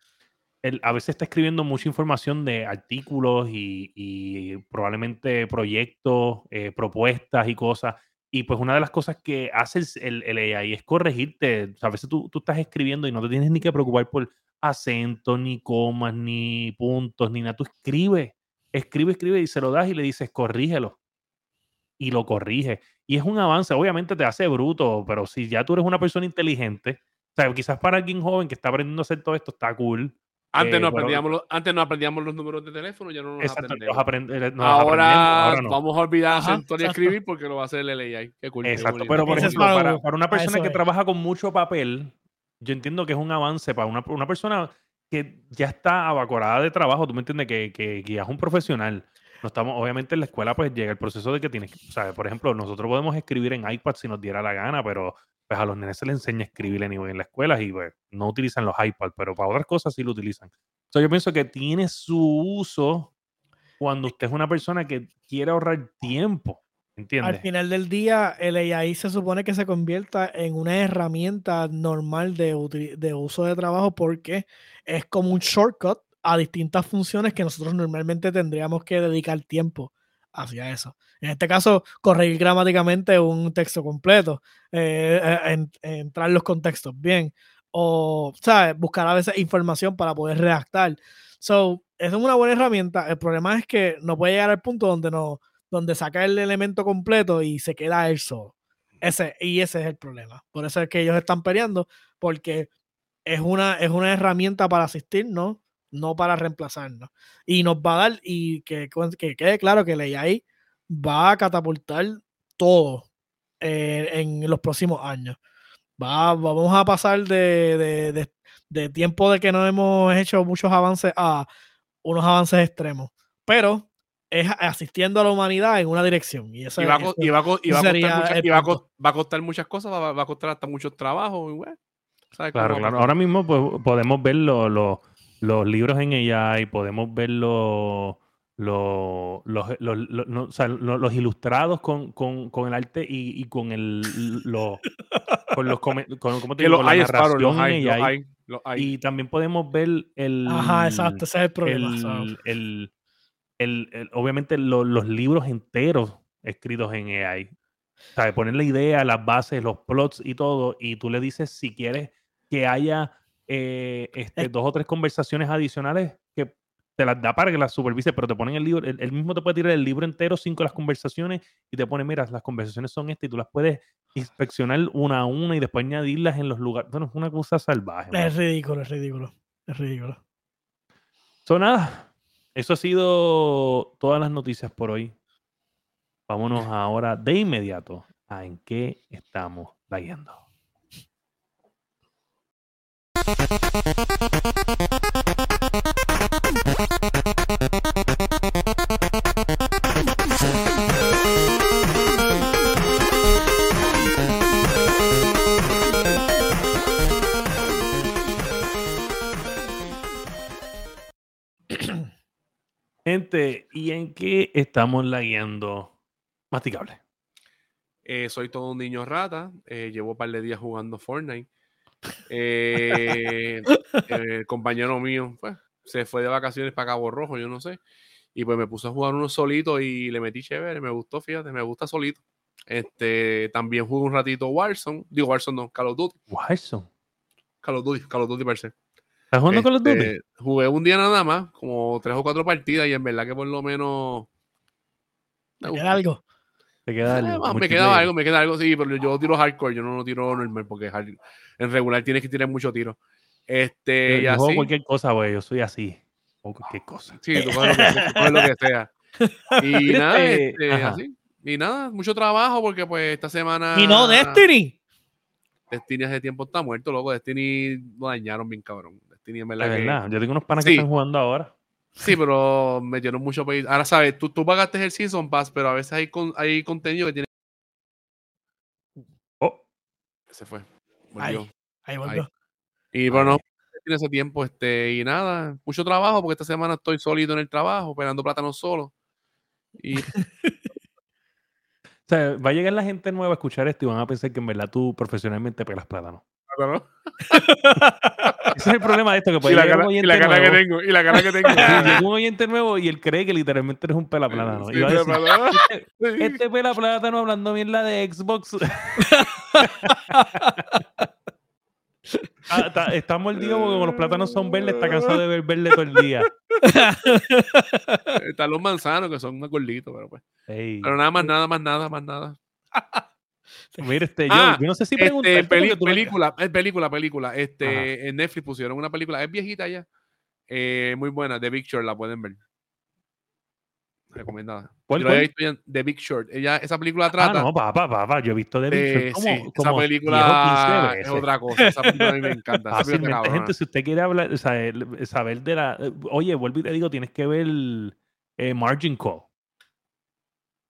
él a veces está escribiendo mucha información de artículos y, y probablemente proyectos, eh, propuestas y cosas. Y pues una de las cosas que hace el, el, AI es corregirte. O a veces tú, tú estás escribiendo y no te tienes ni que preocupar por acentos, ni comas, ni puntos, ni nada. Tú escribes, escribe, escribe y se lo das y le dices, corrígelo. Y lo corrige. Y es un avance. Obviamente te hace bruto, pero si ya tú eres una persona inteligente, o sea, quizás para alguien joven que está aprendiendo a hacer todo esto, está cool. Antes, Eh, no aprendíamos los, antes no aprendíamos los números de teléfono, ya no nos Exacto, aprendemos. los aprende- nos los ahora, aprendemos, ahora no. vamos a olvidar Ajá, acentuar y escribir porque lo va a hacer el AI. Qué cool, qué Exacto, pero por ejemplo, para- una persona que es. trabaja con mucho papel, yo entiendo que es un avance para una, una persona que ya está abacorada de trabajo, tú me entiendes, que, que, que ya es un profesional. No estamos, obviamente en la escuela pues llega el proceso de que tienes, que- o sea, por ejemplo, nosotros podemos escribir en iPad si nos diera la gana, pero pues a los nenes se les enseña a escribir anyway en la escuela y pues no utilizan los iPads, pero para otras cosas sí lo utilizan. Entonces yo pienso que tiene su uso cuando usted es una persona que quiere ahorrar tiempo, Al ¿entiendes? final del día, el AI se supone que se convierta en una herramienta normal de, de uso de trabajo porque es como un shortcut a distintas funciones que nosotros normalmente tendríamos que dedicar tiempo hacia eso. En este caso, corregir gramáticamente un texto completo, eh, eh, en- entrar los contextos bien, o ¿sabes? buscar a veces información para poder redactar. So, es una buena herramienta. El problema es que no puede llegar al punto donde no, donde saca el elemento completo y se queda él solo. Ese, y ese es el problema. Por eso es que ellos están peleando, porque es una, es una herramienta para asistirnos, no para reemplazarnos. Y nos va a dar, y que, que quede claro que la AI va a catapultar todo eh, en los próximos años. Va, vamos a pasar de, de, de, de tiempo de que no hemos hecho muchos avances a unos avances extremos. Pero es asistiendo a la humanidad en una dirección. Y, eso, Y va, a eso- co- y va a co- y va a ese costar muchas- y va a va costar muchas cosas, va, va a costar hasta muchos trabajos. y bueno, ¿sabes cómo Claro, claro. Ahora mismo pues, podemos ver lo- lo- los libros en AI, podemos ver lo- lo- los, los- los- no, o sea, lo- los ilustrados con, con- con el arte y, y con el lo- con los con, ¿cómo te digo? los con la los narración hay, los AI. hay, los hay. Y también podemos ver el Ajá, exacto, ese es el problema. el, el- el- el- obviamente lo- los libros enteros escritos en AI. O sea, poner la idea, las bases, los plots y todo, y tú le dices si quieres que haya eh, este, Es- dos o tres conversaciones adicionales que te las da para que las supervise, pero te ponen el libro, él, mismo te puede tirar el libro entero, cinco de las conversaciones, y te pone, mira, las conversaciones son estas, y tú las puedes inspeccionar una a una y después añadirlas en los lugares. Bueno, es una cosa salvaje. Es ridículo, es ridículo. Es ridículo. So, nada, eso ha sido todas las noticias por hoy. Vámonos ahora de inmediato a en qué estamos leyendo. Gente, ¿y en qué estamos leyendo? Masticable. Eh, soy todo un niño rata. eh, llevo un par de días jugando Fortnite. Eh, el compañero mío pues, se fue de vacaciones para Cabo Rojo, yo no sé. Y pues me puse a jugar uno solito y le metí chévere. Me gustó, fíjate, me gusta solito. Este, también jugué un ratito Warzone. Digo, Warzone no, Call of Duty. Warzone. Call of Duty, Call of Duty per se. ¿Estás jugando con los Duty? Este, Jugué un día nada más, como tres o cuatro partidas, y en verdad que por lo menos. me algo. Te queda Ah, algo. me queda algo, me queda algo, sí, pero yo tiro hardcore, yo no lo tiro normal porque hard- en regular tienes que tirar mucho tiro. Este, Yo, y yo juego así. cualquier cosa, güey. Yo soy así. Juego cualquier cosa. Sí, tú coges lo que, sea, tú coges lo que sea. Y Mira, nada, este, este, así. Y nada, mucho trabajo porque pues esta semana. Y no Destiny. Destiny hace tiempo está muerto, loco. Destiny lo dañaron bien cabrón. Destiny De verdad. que-. Yo tengo unos panas Sí. que están jugando ahora. Sí, pero metieron mucho pay. Ahora sabes, tú, tú pagaste el Season Pass, pero a veces hay, con, hay contenido que tiene. Oh, Se fue. Ahí, volvió. ahí volvió. Y bueno, tiene ese tiempo, este, y nada, mucho trabajo, porque esta semana estoy solito en el trabajo, pegando plátanos solo. Y O sea, va a llegar la gente nueva a escuchar esto y van a pensar que en verdad tú profesionalmente pelas plátano. ¿No? Ese es el problema de esto, que Y puede la llegar cara, un y la cara que tengo, y la cara que tengo. Un oyente nuevo y él cree que literalmente eres un pela plátano. Sí, y va a de decir, verdad. este, este pela plátano hablando bien la de Xbox. Ah, está, está mordido porque como los plátanos son verdes, está cansado de ver verde todo el día. Están los manzanos que son más gorditos, pero pues. Ey. Pero nada más, nada más, nada más, nada. Mira, este, yo, Ah, yo no sé si Este, peli- me- película, es película, película. Este, en Netflix pusieron una película, es viejita ya. eh, muy buena, The Big Short, la pueden ver. Recomendada. ¿Cuál, visto ya, The Big Short. Ella, esa película Ah, trata. no, papá, papá, yo he visto Bichos como, sí, como esa 10 o película 15 es otra cosa. Esa película a mí me encanta. película gente, si usted quiere hablar, saber de la. eh, Oye, vuelvo y te digo, tienes que ver eh, Margin Call.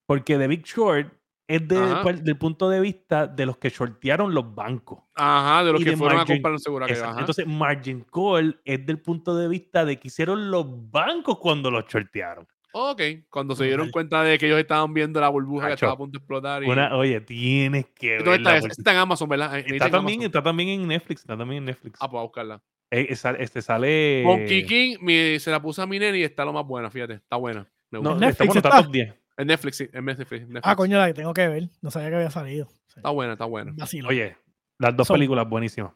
Porque The Big Short es de- pues, del punto de vista de los que shortearon los bancos. Ajá, de los que de fueron margin- a comprar un seguro. Entonces, Margin Call es del punto de vista de que hicieron los bancos cuando los shortearon. Ok, cuando se dieron cuenta de que ellos estaban viendo la burbuja que estaba a punto de explotar. Y... Una, oye, tienes que ¿Dónde verla, está Está en Amazon, ¿verdad? Está también, Amazon. está también en Netflix. Está también en Netflix. Ah, pues a buscarla. Eh, esa- este sale. Monkey King mi- se la puso a mi nene y está lo más buena, fíjate. Está buena. Me No, gusta. ¿En Netflix está, bueno, está está? top 10. En Netflix, sí. En Netflix. Netflix. Ah, coño, la que tengo que ver. No sabía que había salido. Sí. Está buena, está buena. Vacilo. Oye, las dos películas buenísimas.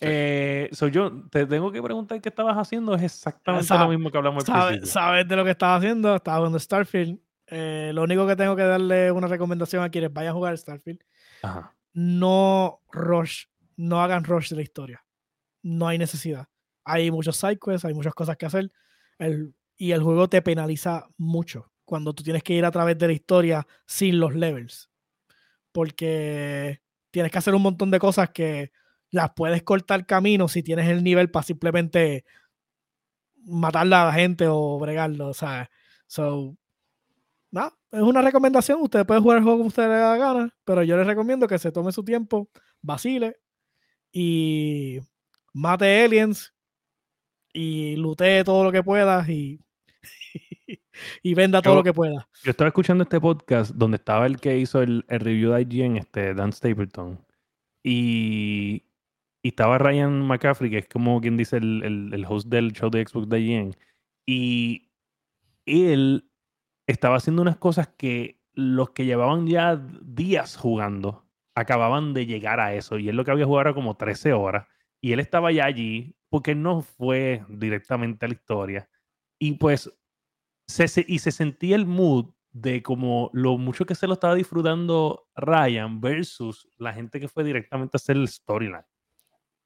Eh, so yo te tengo que preguntar qué estabas haciendo. Es exactamente Sabe- lo mismo que hablamos al Sabe- principio. sabes de lo que estaba haciendo. Estaba jugando Starfield. Eh, lo único que tengo que darle una recomendación a quienes vayan a jugar Starfield. Ajá. No rush. No hagan rush de la historia. No hay necesidad. Hay muchos sidequests, hay muchas cosas que hacer. el- y el juego te penaliza mucho cuando tú tienes que ir a través de la historia sin los levels. Porque tienes que hacer un montón de cosas que las puedes cortar camino si tienes el nivel para simplemente matarle a la gente o bregarlo. O sea, so, nada, es una recomendación. Usted puede jugar el juego como usted le da gana, pero yo les recomiendo que se tome su tiempo, vacile y mate aliens y lutee todo lo que pueda y, y venda todo lo que pueda. Yo estaba escuchando este podcast donde estaba el que hizo el, el review de IGN, este Dan Stapleton. Y, y estaba Ryan McCaffrey, que es como quien dice el, el- el host del show de Xbox de IGN. Y él estaba haciendo unas cosas que los que llevaban ya días jugando acababan de llegar a eso. Y él lo que había jugado era como 13 horas. Y él estaba ya allí porque no fue directamente a la historia. Y pues se, se- y se sentía el mood de como lo mucho que se lo estaba disfrutando Ryan versus la gente que fue directamente a hacer el storyline.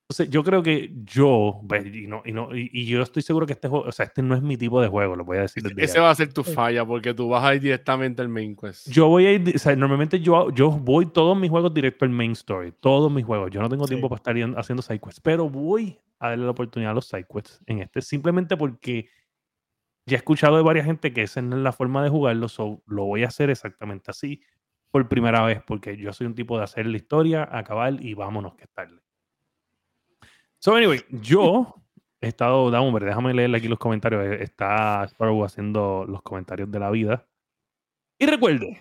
Entonces, yo creo que yo, y, no, y, no, y, y yo estoy seguro que este juego, o sea, este no es mi tipo de juego, lo voy a decir desde Ese ya. va a ser tu falla porque tú vas a ir directamente al main quest. Yo voy a ir, o sea, normalmente yo, yo voy todos mis juegos directo al main story, todos mis juegos. Yo no tengo Sí. tiempo para estar haciendo sidequests, pero voy a darle la oportunidad a los sidequests en este, simplemente porque ya he escuchado de varias gente que esa no es la forma de jugarlo, so lo voy a hacer exactamente así por primera vez, porque yo soy un tipo de hacer la historia, acabar y vámonos que es tarde. So, anyway, yo he estado, da, hombre, déjame leerle aquí los comentarios. eh, Está Sparrow haciendo los comentarios de la vida. Y recuerde,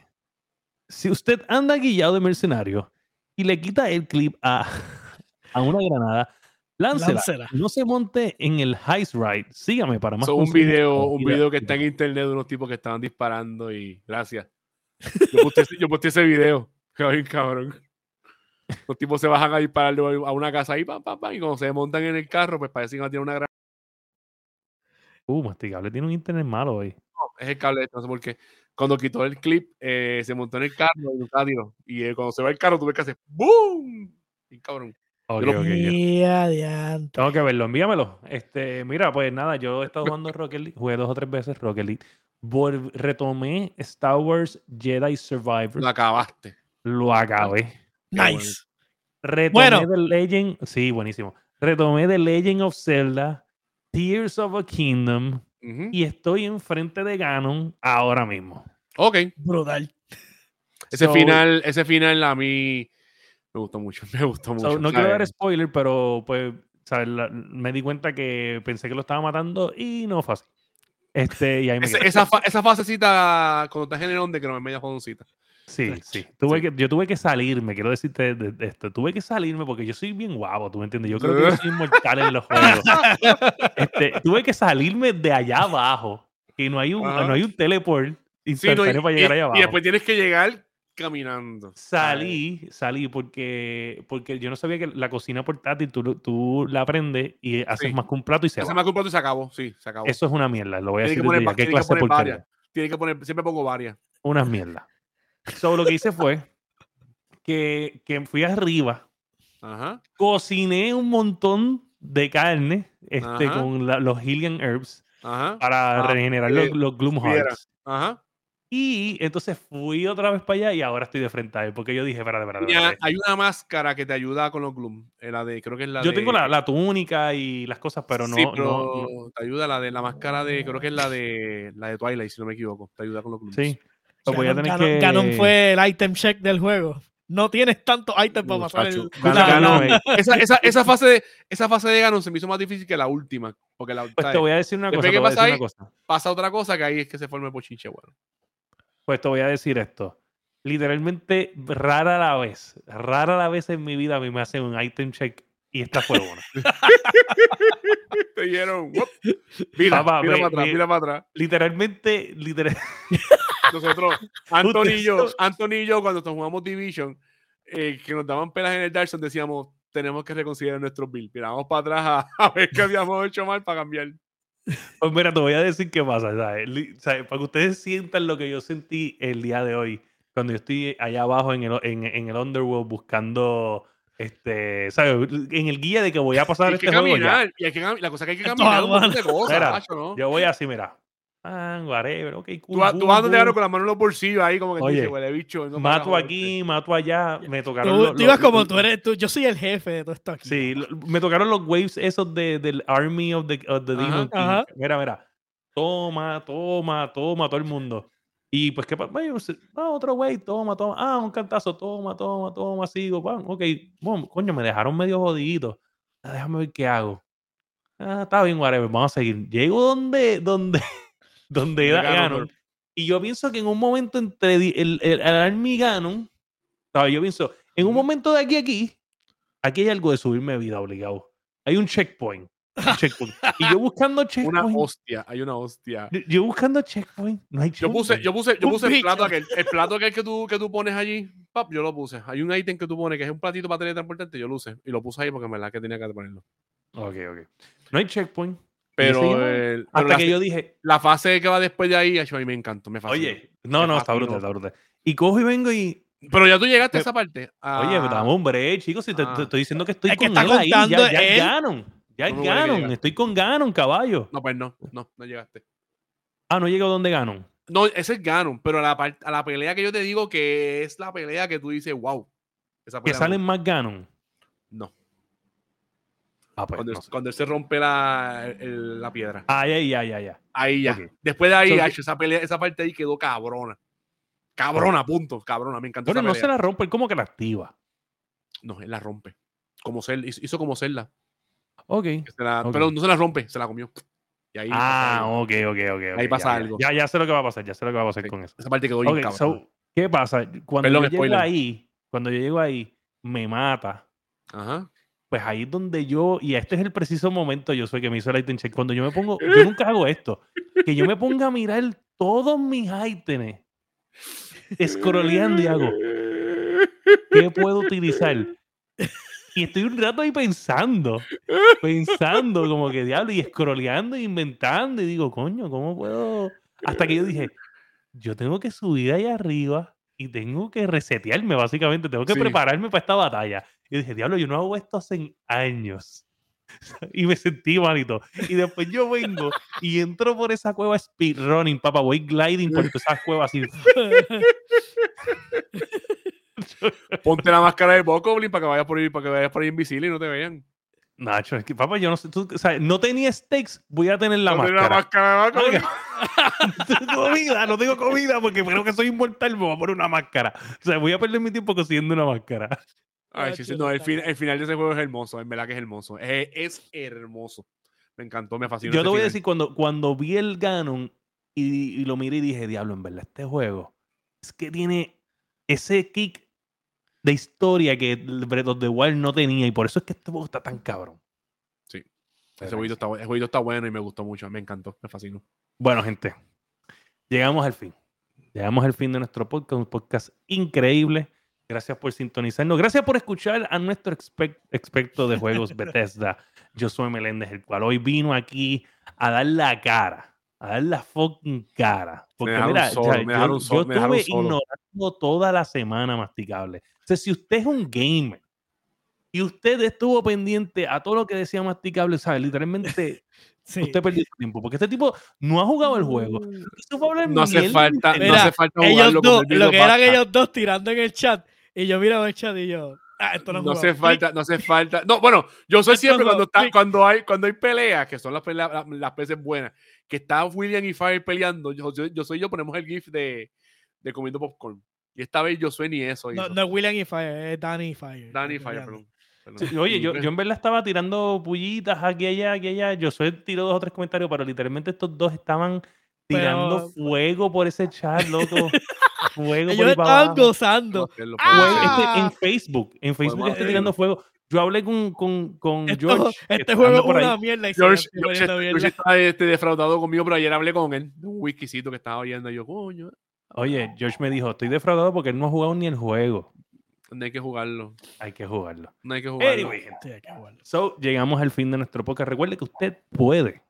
si usted anda guillado de mercenario y le quita el clip a, a una granada, láncela. Láncela. No se monte en el Heist Ride. Sígame para más Son un video, de un video que está en internet de unos tipos que estaban disparando y gracias. Yo posté, ese- yo posté ese video. Cabrón. Los tipos se bajan a disparar a una casa ahí, pam, pam, pam, y cuando se montan en el carro, pues parece que a tirar una gran. Uh, masticable tiene un internet malo hoy. es el cable no sé por qué. Cuando quitó el clip, eh, se montó en el carro y nunca tiró. Y eh, cuando se va el carro, tú ves que hace ¡BOOM! Y cabrón. Lo-. Tengo que verlo, envíamelo. Este, mira, pues nada, yo he estado jugando Rocket League, jugué dos o tres veces Rocket League. Vol- retomé Star Wars Jedi Survivor, Lo acabaste. lo acabé. Nice. Retomé Bueno. The Legend, sí, buenísimo. Retomé The Legend of Zelda, Tears of a Kingdom y estoy enfrente de Ganon ahora mismo. Ok. Brutal. Ese So- final, ese final a mí me gustó mucho. Me gustó mucho. So, no quiero dar spoiler, pero pues ¿sabes? La- me di cuenta que pensé que lo estaba matando y no fue así. Este, y ahí me esa, fa- esa fasecita cuando estás en el onde que no es media jodoncita. Sí, sí. Tuve sí. Que, yo tuve que salirme, quiero decirte de, de esto. Tuve que salirme porque yo soy bien guapo, ¿tú me entiendes? Yo creo que yo soy inmortal en los juegos. Este, tuve que salirme de allá abajo, que no hay un, Ajá. no hay un teleport Sí, no, y, para llegar y- allá y abajo. después tienes que llegar caminando. Salí, salí porque, porque yo no sabía que la cocina portátil tú, tú la prendes y haces Sí. más que un plato y se Se va. me ha culpado y se acabó. Sí, se acabó. Eso es una mierda, lo voy a decir que poner, desde va- ya. ¿Qué tienes que clase poner varias. Tienes que poner, siempre pongo varias. Unas mierdas. So, lo que hice fue que, que fui arriba, Ajá. cociné un montón de carne este, Ajá. con la- los Hillian Herbs Ajá. para Ah, regenerar que los, los Gloom. Hearts. Ajá. Y entonces fui otra vez para allá y ahora estoy de frente a él porque yo dije, espérate, espérate, hay una máscara que te ayuda con los Gloom. eh, La de, creo que es la Yo de. tengo la, la túnica y las cosas, pero no, sí, pero no- te ayuda la de la máscara de, creo que es la de la de Twilight, si no me equivoco. Te ayuda con los Glooms. Sí. A Ganon, tener Ganon- que... Ganon fue el item check del juego. No tienes tanto item para pasar el. Ganon- Esa, esa, esa, fase de, esa fase de Ganon se me hizo más difícil que la última. Porque la, Pues te voy a decir una cosa. Te que voy a pasa decir ahí- una cosa. pasa otra cosa que ahí es que se forma el pochinche bueno. Pues te voy a decir esto. Literalmente, rara la vez, rara la vez en mi vida a mí me hacen un item check y esta fue una. Te dijeron, "Wop". mira, Papá, mira me- para atrás, me- mira para atrás. Literalmente, literal. Nosotros, Anthony y yo, Anthony y yo, cuando jugamos Division, eh, que nos daban pelas en el Dark Zone, decíamos, tenemos que reconsiderar nuestros builds. Miramos para atrás a, a ver qué habíamos hecho mal para cambiar. Pues mira, te voy a decir qué pasa, ¿sabes? ¿sabes? Para que ustedes sientan lo que yo sentí el día de hoy, cuando yo estoy allá abajo en el, en, en el Underworld buscando, este, ¿sabes? En el guía de que voy a pasar hay que este juego ya. y hay que la cosa es que hay que Esto caminar un montón aguanta. de cosas, Mira, macho, ¿no? Yo voy así, mira. Whatever, ok, cool. Tú, vas- tú vas. Aaron con las manos en los bolsillos ahí, como que Oye, dice, huele bicho. Mato abajo, este". aquí, mato allá. Me tocaron Tú, los- tú ibas como los- tú eres. Tú, yo soy el jefe de todo esto aquí. Sí, lo- me tocaron los waves esos de, del Army of the, of the Ajá, Demon King. ajá. Mira, mira. Toma, toma, toma, todo el mundo. Y pues, ¿qué pasa? Ah, otro wave, toma, toma. Ah, un cantazo, toma, toma, toma, sigo. Pam, ok, coño, me dejaron medio jodidito. Ah, déjame ver qué hago. Ah, está bien, whatever, vamos a seguir. Llego donde, donde, donde De era Ganon. Y yo pienso que en un momento entre el, el, el Army y Ganon, ¿sabes? Yo pienso, en un momento de aquí a aquí, aquí hay algo de subirme vida obligado. Hay un checkpoint. un checkpoint. Y yo buscando Una checkpoint. hostia, hay una hostia. yo- buscando checkpoint. No hay Yo puse, checkpoint. yo puse, yo puse el plato aquel, el plato aquel que tú, que tú pones allí, pap, yo lo puse. Hay un ítem que tú pones que es un platito para teletransportarte, yo lo usé. Y lo puse ahí porque en verdad que tenía que ponerlo. Ok, ok. No hay checkpoint. Pero, pero Hasta la, que yo dije, la fase que va después de ahí, a mí me encantó, me fascinó. oye, no, Me no, está brutal, está brutal. Y cojo y vengo y, Pero ya tú llegaste a esa parte. oye, dame un break, chicos. Si te, te Ah. estoy diciendo que estoy Es que con está él ahí, ya, contando ya es él. Ganon. Ya es No Ganon. Estoy con Ganon, caballo. No, pues no, no, no llegaste. Ah, no llego donde Ganon. No, ese es Ganon, pero a la, a la pelea que yo te digo que es la pelea que tú dices, wow. Esa Que salen más Ganon. No, Ah, pues cuando, no sé. cuando él se rompe la, el- la piedra. Ay, ay, ay, ay. Ahí ya. Después de ahí, So, esa, pelea, esa parte ahí quedó cabrona. Cabrona, punto. Cabrona, me encantó. Bueno, esa no pelea. se la rompe, él como que la activa. No, él la rompe. Como Zelda, hizo, como Zelda. Ok. que se la- Ok. Pero no se la rompe, se la comió. Y ahí, Ah, ok, ok, ok. Ahí pasa ya, algo. Ya, ya sé lo que va a pasar, ya sé lo que va a pasar Sí. con eso. esa parte quedó bien cabrona. so, ¿qué pasa? Cuando Perdón, yo llego ahí, cuando yo llego ahí, me mata. Ajá. Pues ahí es donde yo, y este es el preciso momento, yo soy que me hizo el item check. Cuando yo me pongo, yo nunca hago esto, que yo me ponga a mirar todos mis ítems, scrolleando y hago, ¿qué puedo utilizar? Y estoy un rato ahí pensando, pensando como que diablo, y scrolleando, e inventando, y digo, coño, ¿cómo puedo Hasta que yo dije, yo tengo que subir ahí arriba y tengo que resetearme, básicamente. Tengo que Sí. prepararme para esta batalla. Y dije, diablo, yo no hago esto hace años. Y me sentí malito. Y después yo vengo y entro por esa cueva speedrunning, papá. Voy gliding por todas esas cuevas así. Ponte la máscara de Bokoblin para que vayas por ahí, para que vayas por ahí invisible y no te vean. Nacho, es que papá, yo no sé, tú, o sea, no tenía stakes, voy a tener la Ponte máscara. la máscara no tengo comida, no tengo comida porque creo que soy inmortal, me voy a poner una máscara. O sea, voy a perder mi tiempo consiguiendo una máscara. Ay, sí, sí, chulo, no, el, fin- el final de ese juego es hermoso, en verdad que es hermoso. Es, es hermoso. Me encantó, me fascinó. Yo ese te voy a decir, cuando, cuando vi el Ganon y, y lo miré y dije, diablo, en verdad, este juego es que tiene ese kick de historia que Breath of the Wild no tenía y por eso es que este juego está tan cabrón. Sí. Ese jueguito está, el jueguito está bueno y me gustó mucho, me encantó, me fascinó. Bueno, gente, llegamos al fin. Llegamos al fin de nuestro podcast, un podcast increíble. Gracias por sintonizarnos. Gracias por escuchar a nuestro exper- experto de juegos Bethesda, Josué Meléndez, el cual hoy vino aquí a dar la cara, a dar la fucking cara. Porque dejaron mira, solo, ya, me yo, dejaron yo solo, me dejaron estuve solo. ignorando toda la semana masticable. O sea, si usted es un gamer y usted estuvo pendiente a todo lo que decía masticable, ¿sabes? Literalmente Sí. usted perdió su tiempo. Porque este tipo no ha jugado el juego. No hace falta, no hace falta ellos jugarlo con dos, el lo que eran ellos dos tirando en el chat. Y yo miraba el chat y yo, ah, esto no, hace falta, no hace falta. No, bueno, yo soy Esto siempre no, cuando está, cuando hay, cuando hay peleas, que son las peleas, las, las veces buenas, que está William y Fire peleando, yo, yo, yo soy yo, ponemos el GIF de, de comiendo popcorn. Y esta vez yo soy ni eso. No, hizo. no es William y Fire, es Danny y Fire. Danny Fire, perdón. perdón. Sí, oye, yo, yo en verdad estaba tirando pullitas aquí, allá, aquí, allá. Yo soy tiró dos o tres comentarios, pero literalmente estos dos estaban tirando Pero- fuego por ese chat, loco. fuego Ellos estaban abajo. gozando. ¡Ah! Fuego, este, en Facebook. En Facebook Podemos estoy tirando fuego. Yo hablé con, con, con Esto- George. este juego es una mierda. Y George, George, está este, defraudado conmigo, pero ayer hablé con él un whiskycito que estaba oyendo. Y yo, coño, Oye, George me dijo, estoy defraudado porque él no ha jugado ni el juego. no hay que jugarlo. Hay que jugarlo. No hay que jugarlo. Anyway, gente. Hay que jugarlo. So, llegamos al fin de nuestro podcast. Recuerde que usted puede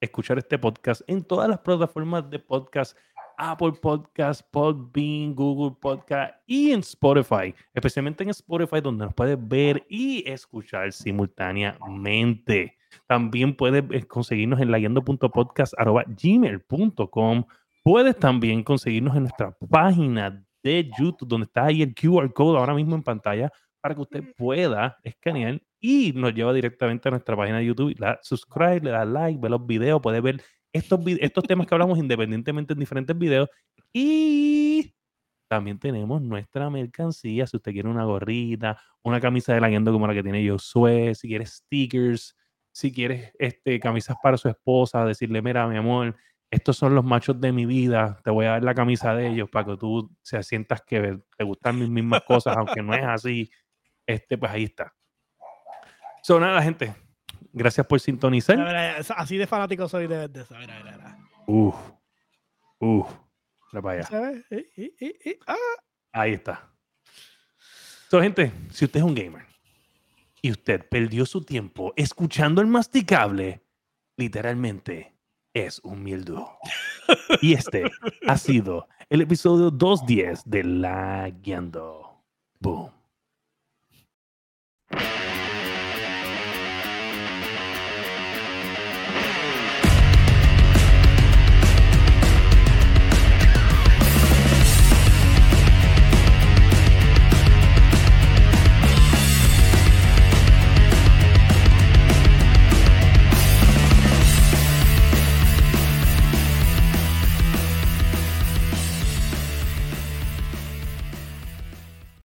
escuchar este podcast en todas las plataformas de podcast, Apple Podcast, Podbean, Google Podcast y en Spotify, especialmente en Spotify donde nos puede ver y escuchar simultáneamente. También puedes eh, conseguirnos en layendo.podcast.gmail.com. Puedes también conseguirnos en nuestra página de YouTube, donde está ahí el QR code ahora mismo en pantalla, para que usted pueda escanear y nos lleva directamente a nuestra página de YouTube. Le da subscribe, le da like, ve los videos, puede ver estos, estos temas que hablamos independientemente en diferentes videos. Y también tenemos nuestra mercancía. Si usted quiere una gorrita, una camisa de la Guiando como la que tiene Josué, si quiere stickers, si quieres este, camisas para su esposa, decirle, mira, mi amor, estos son los machos de mi vida, te voy a dar la camisa de ellos para que tú se sientas que te gustan mis mismas cosas, aunque no es así, este, pues ahí está. So, nada, gente, gracias por sintonizar. Mira, mira, esa- Así de fanático soy de, eso. Mira, mira, mira. Uf, uf, mira para allá. ¿Se ve? Eh, eh, eh, ah. Ahí está. So, gente, si usted es un gamer y usted perdió su tiempo escuchando el masticable, literalmente es un mieldo. Y este ha sido el episodio 210 de La Guiando. Boom.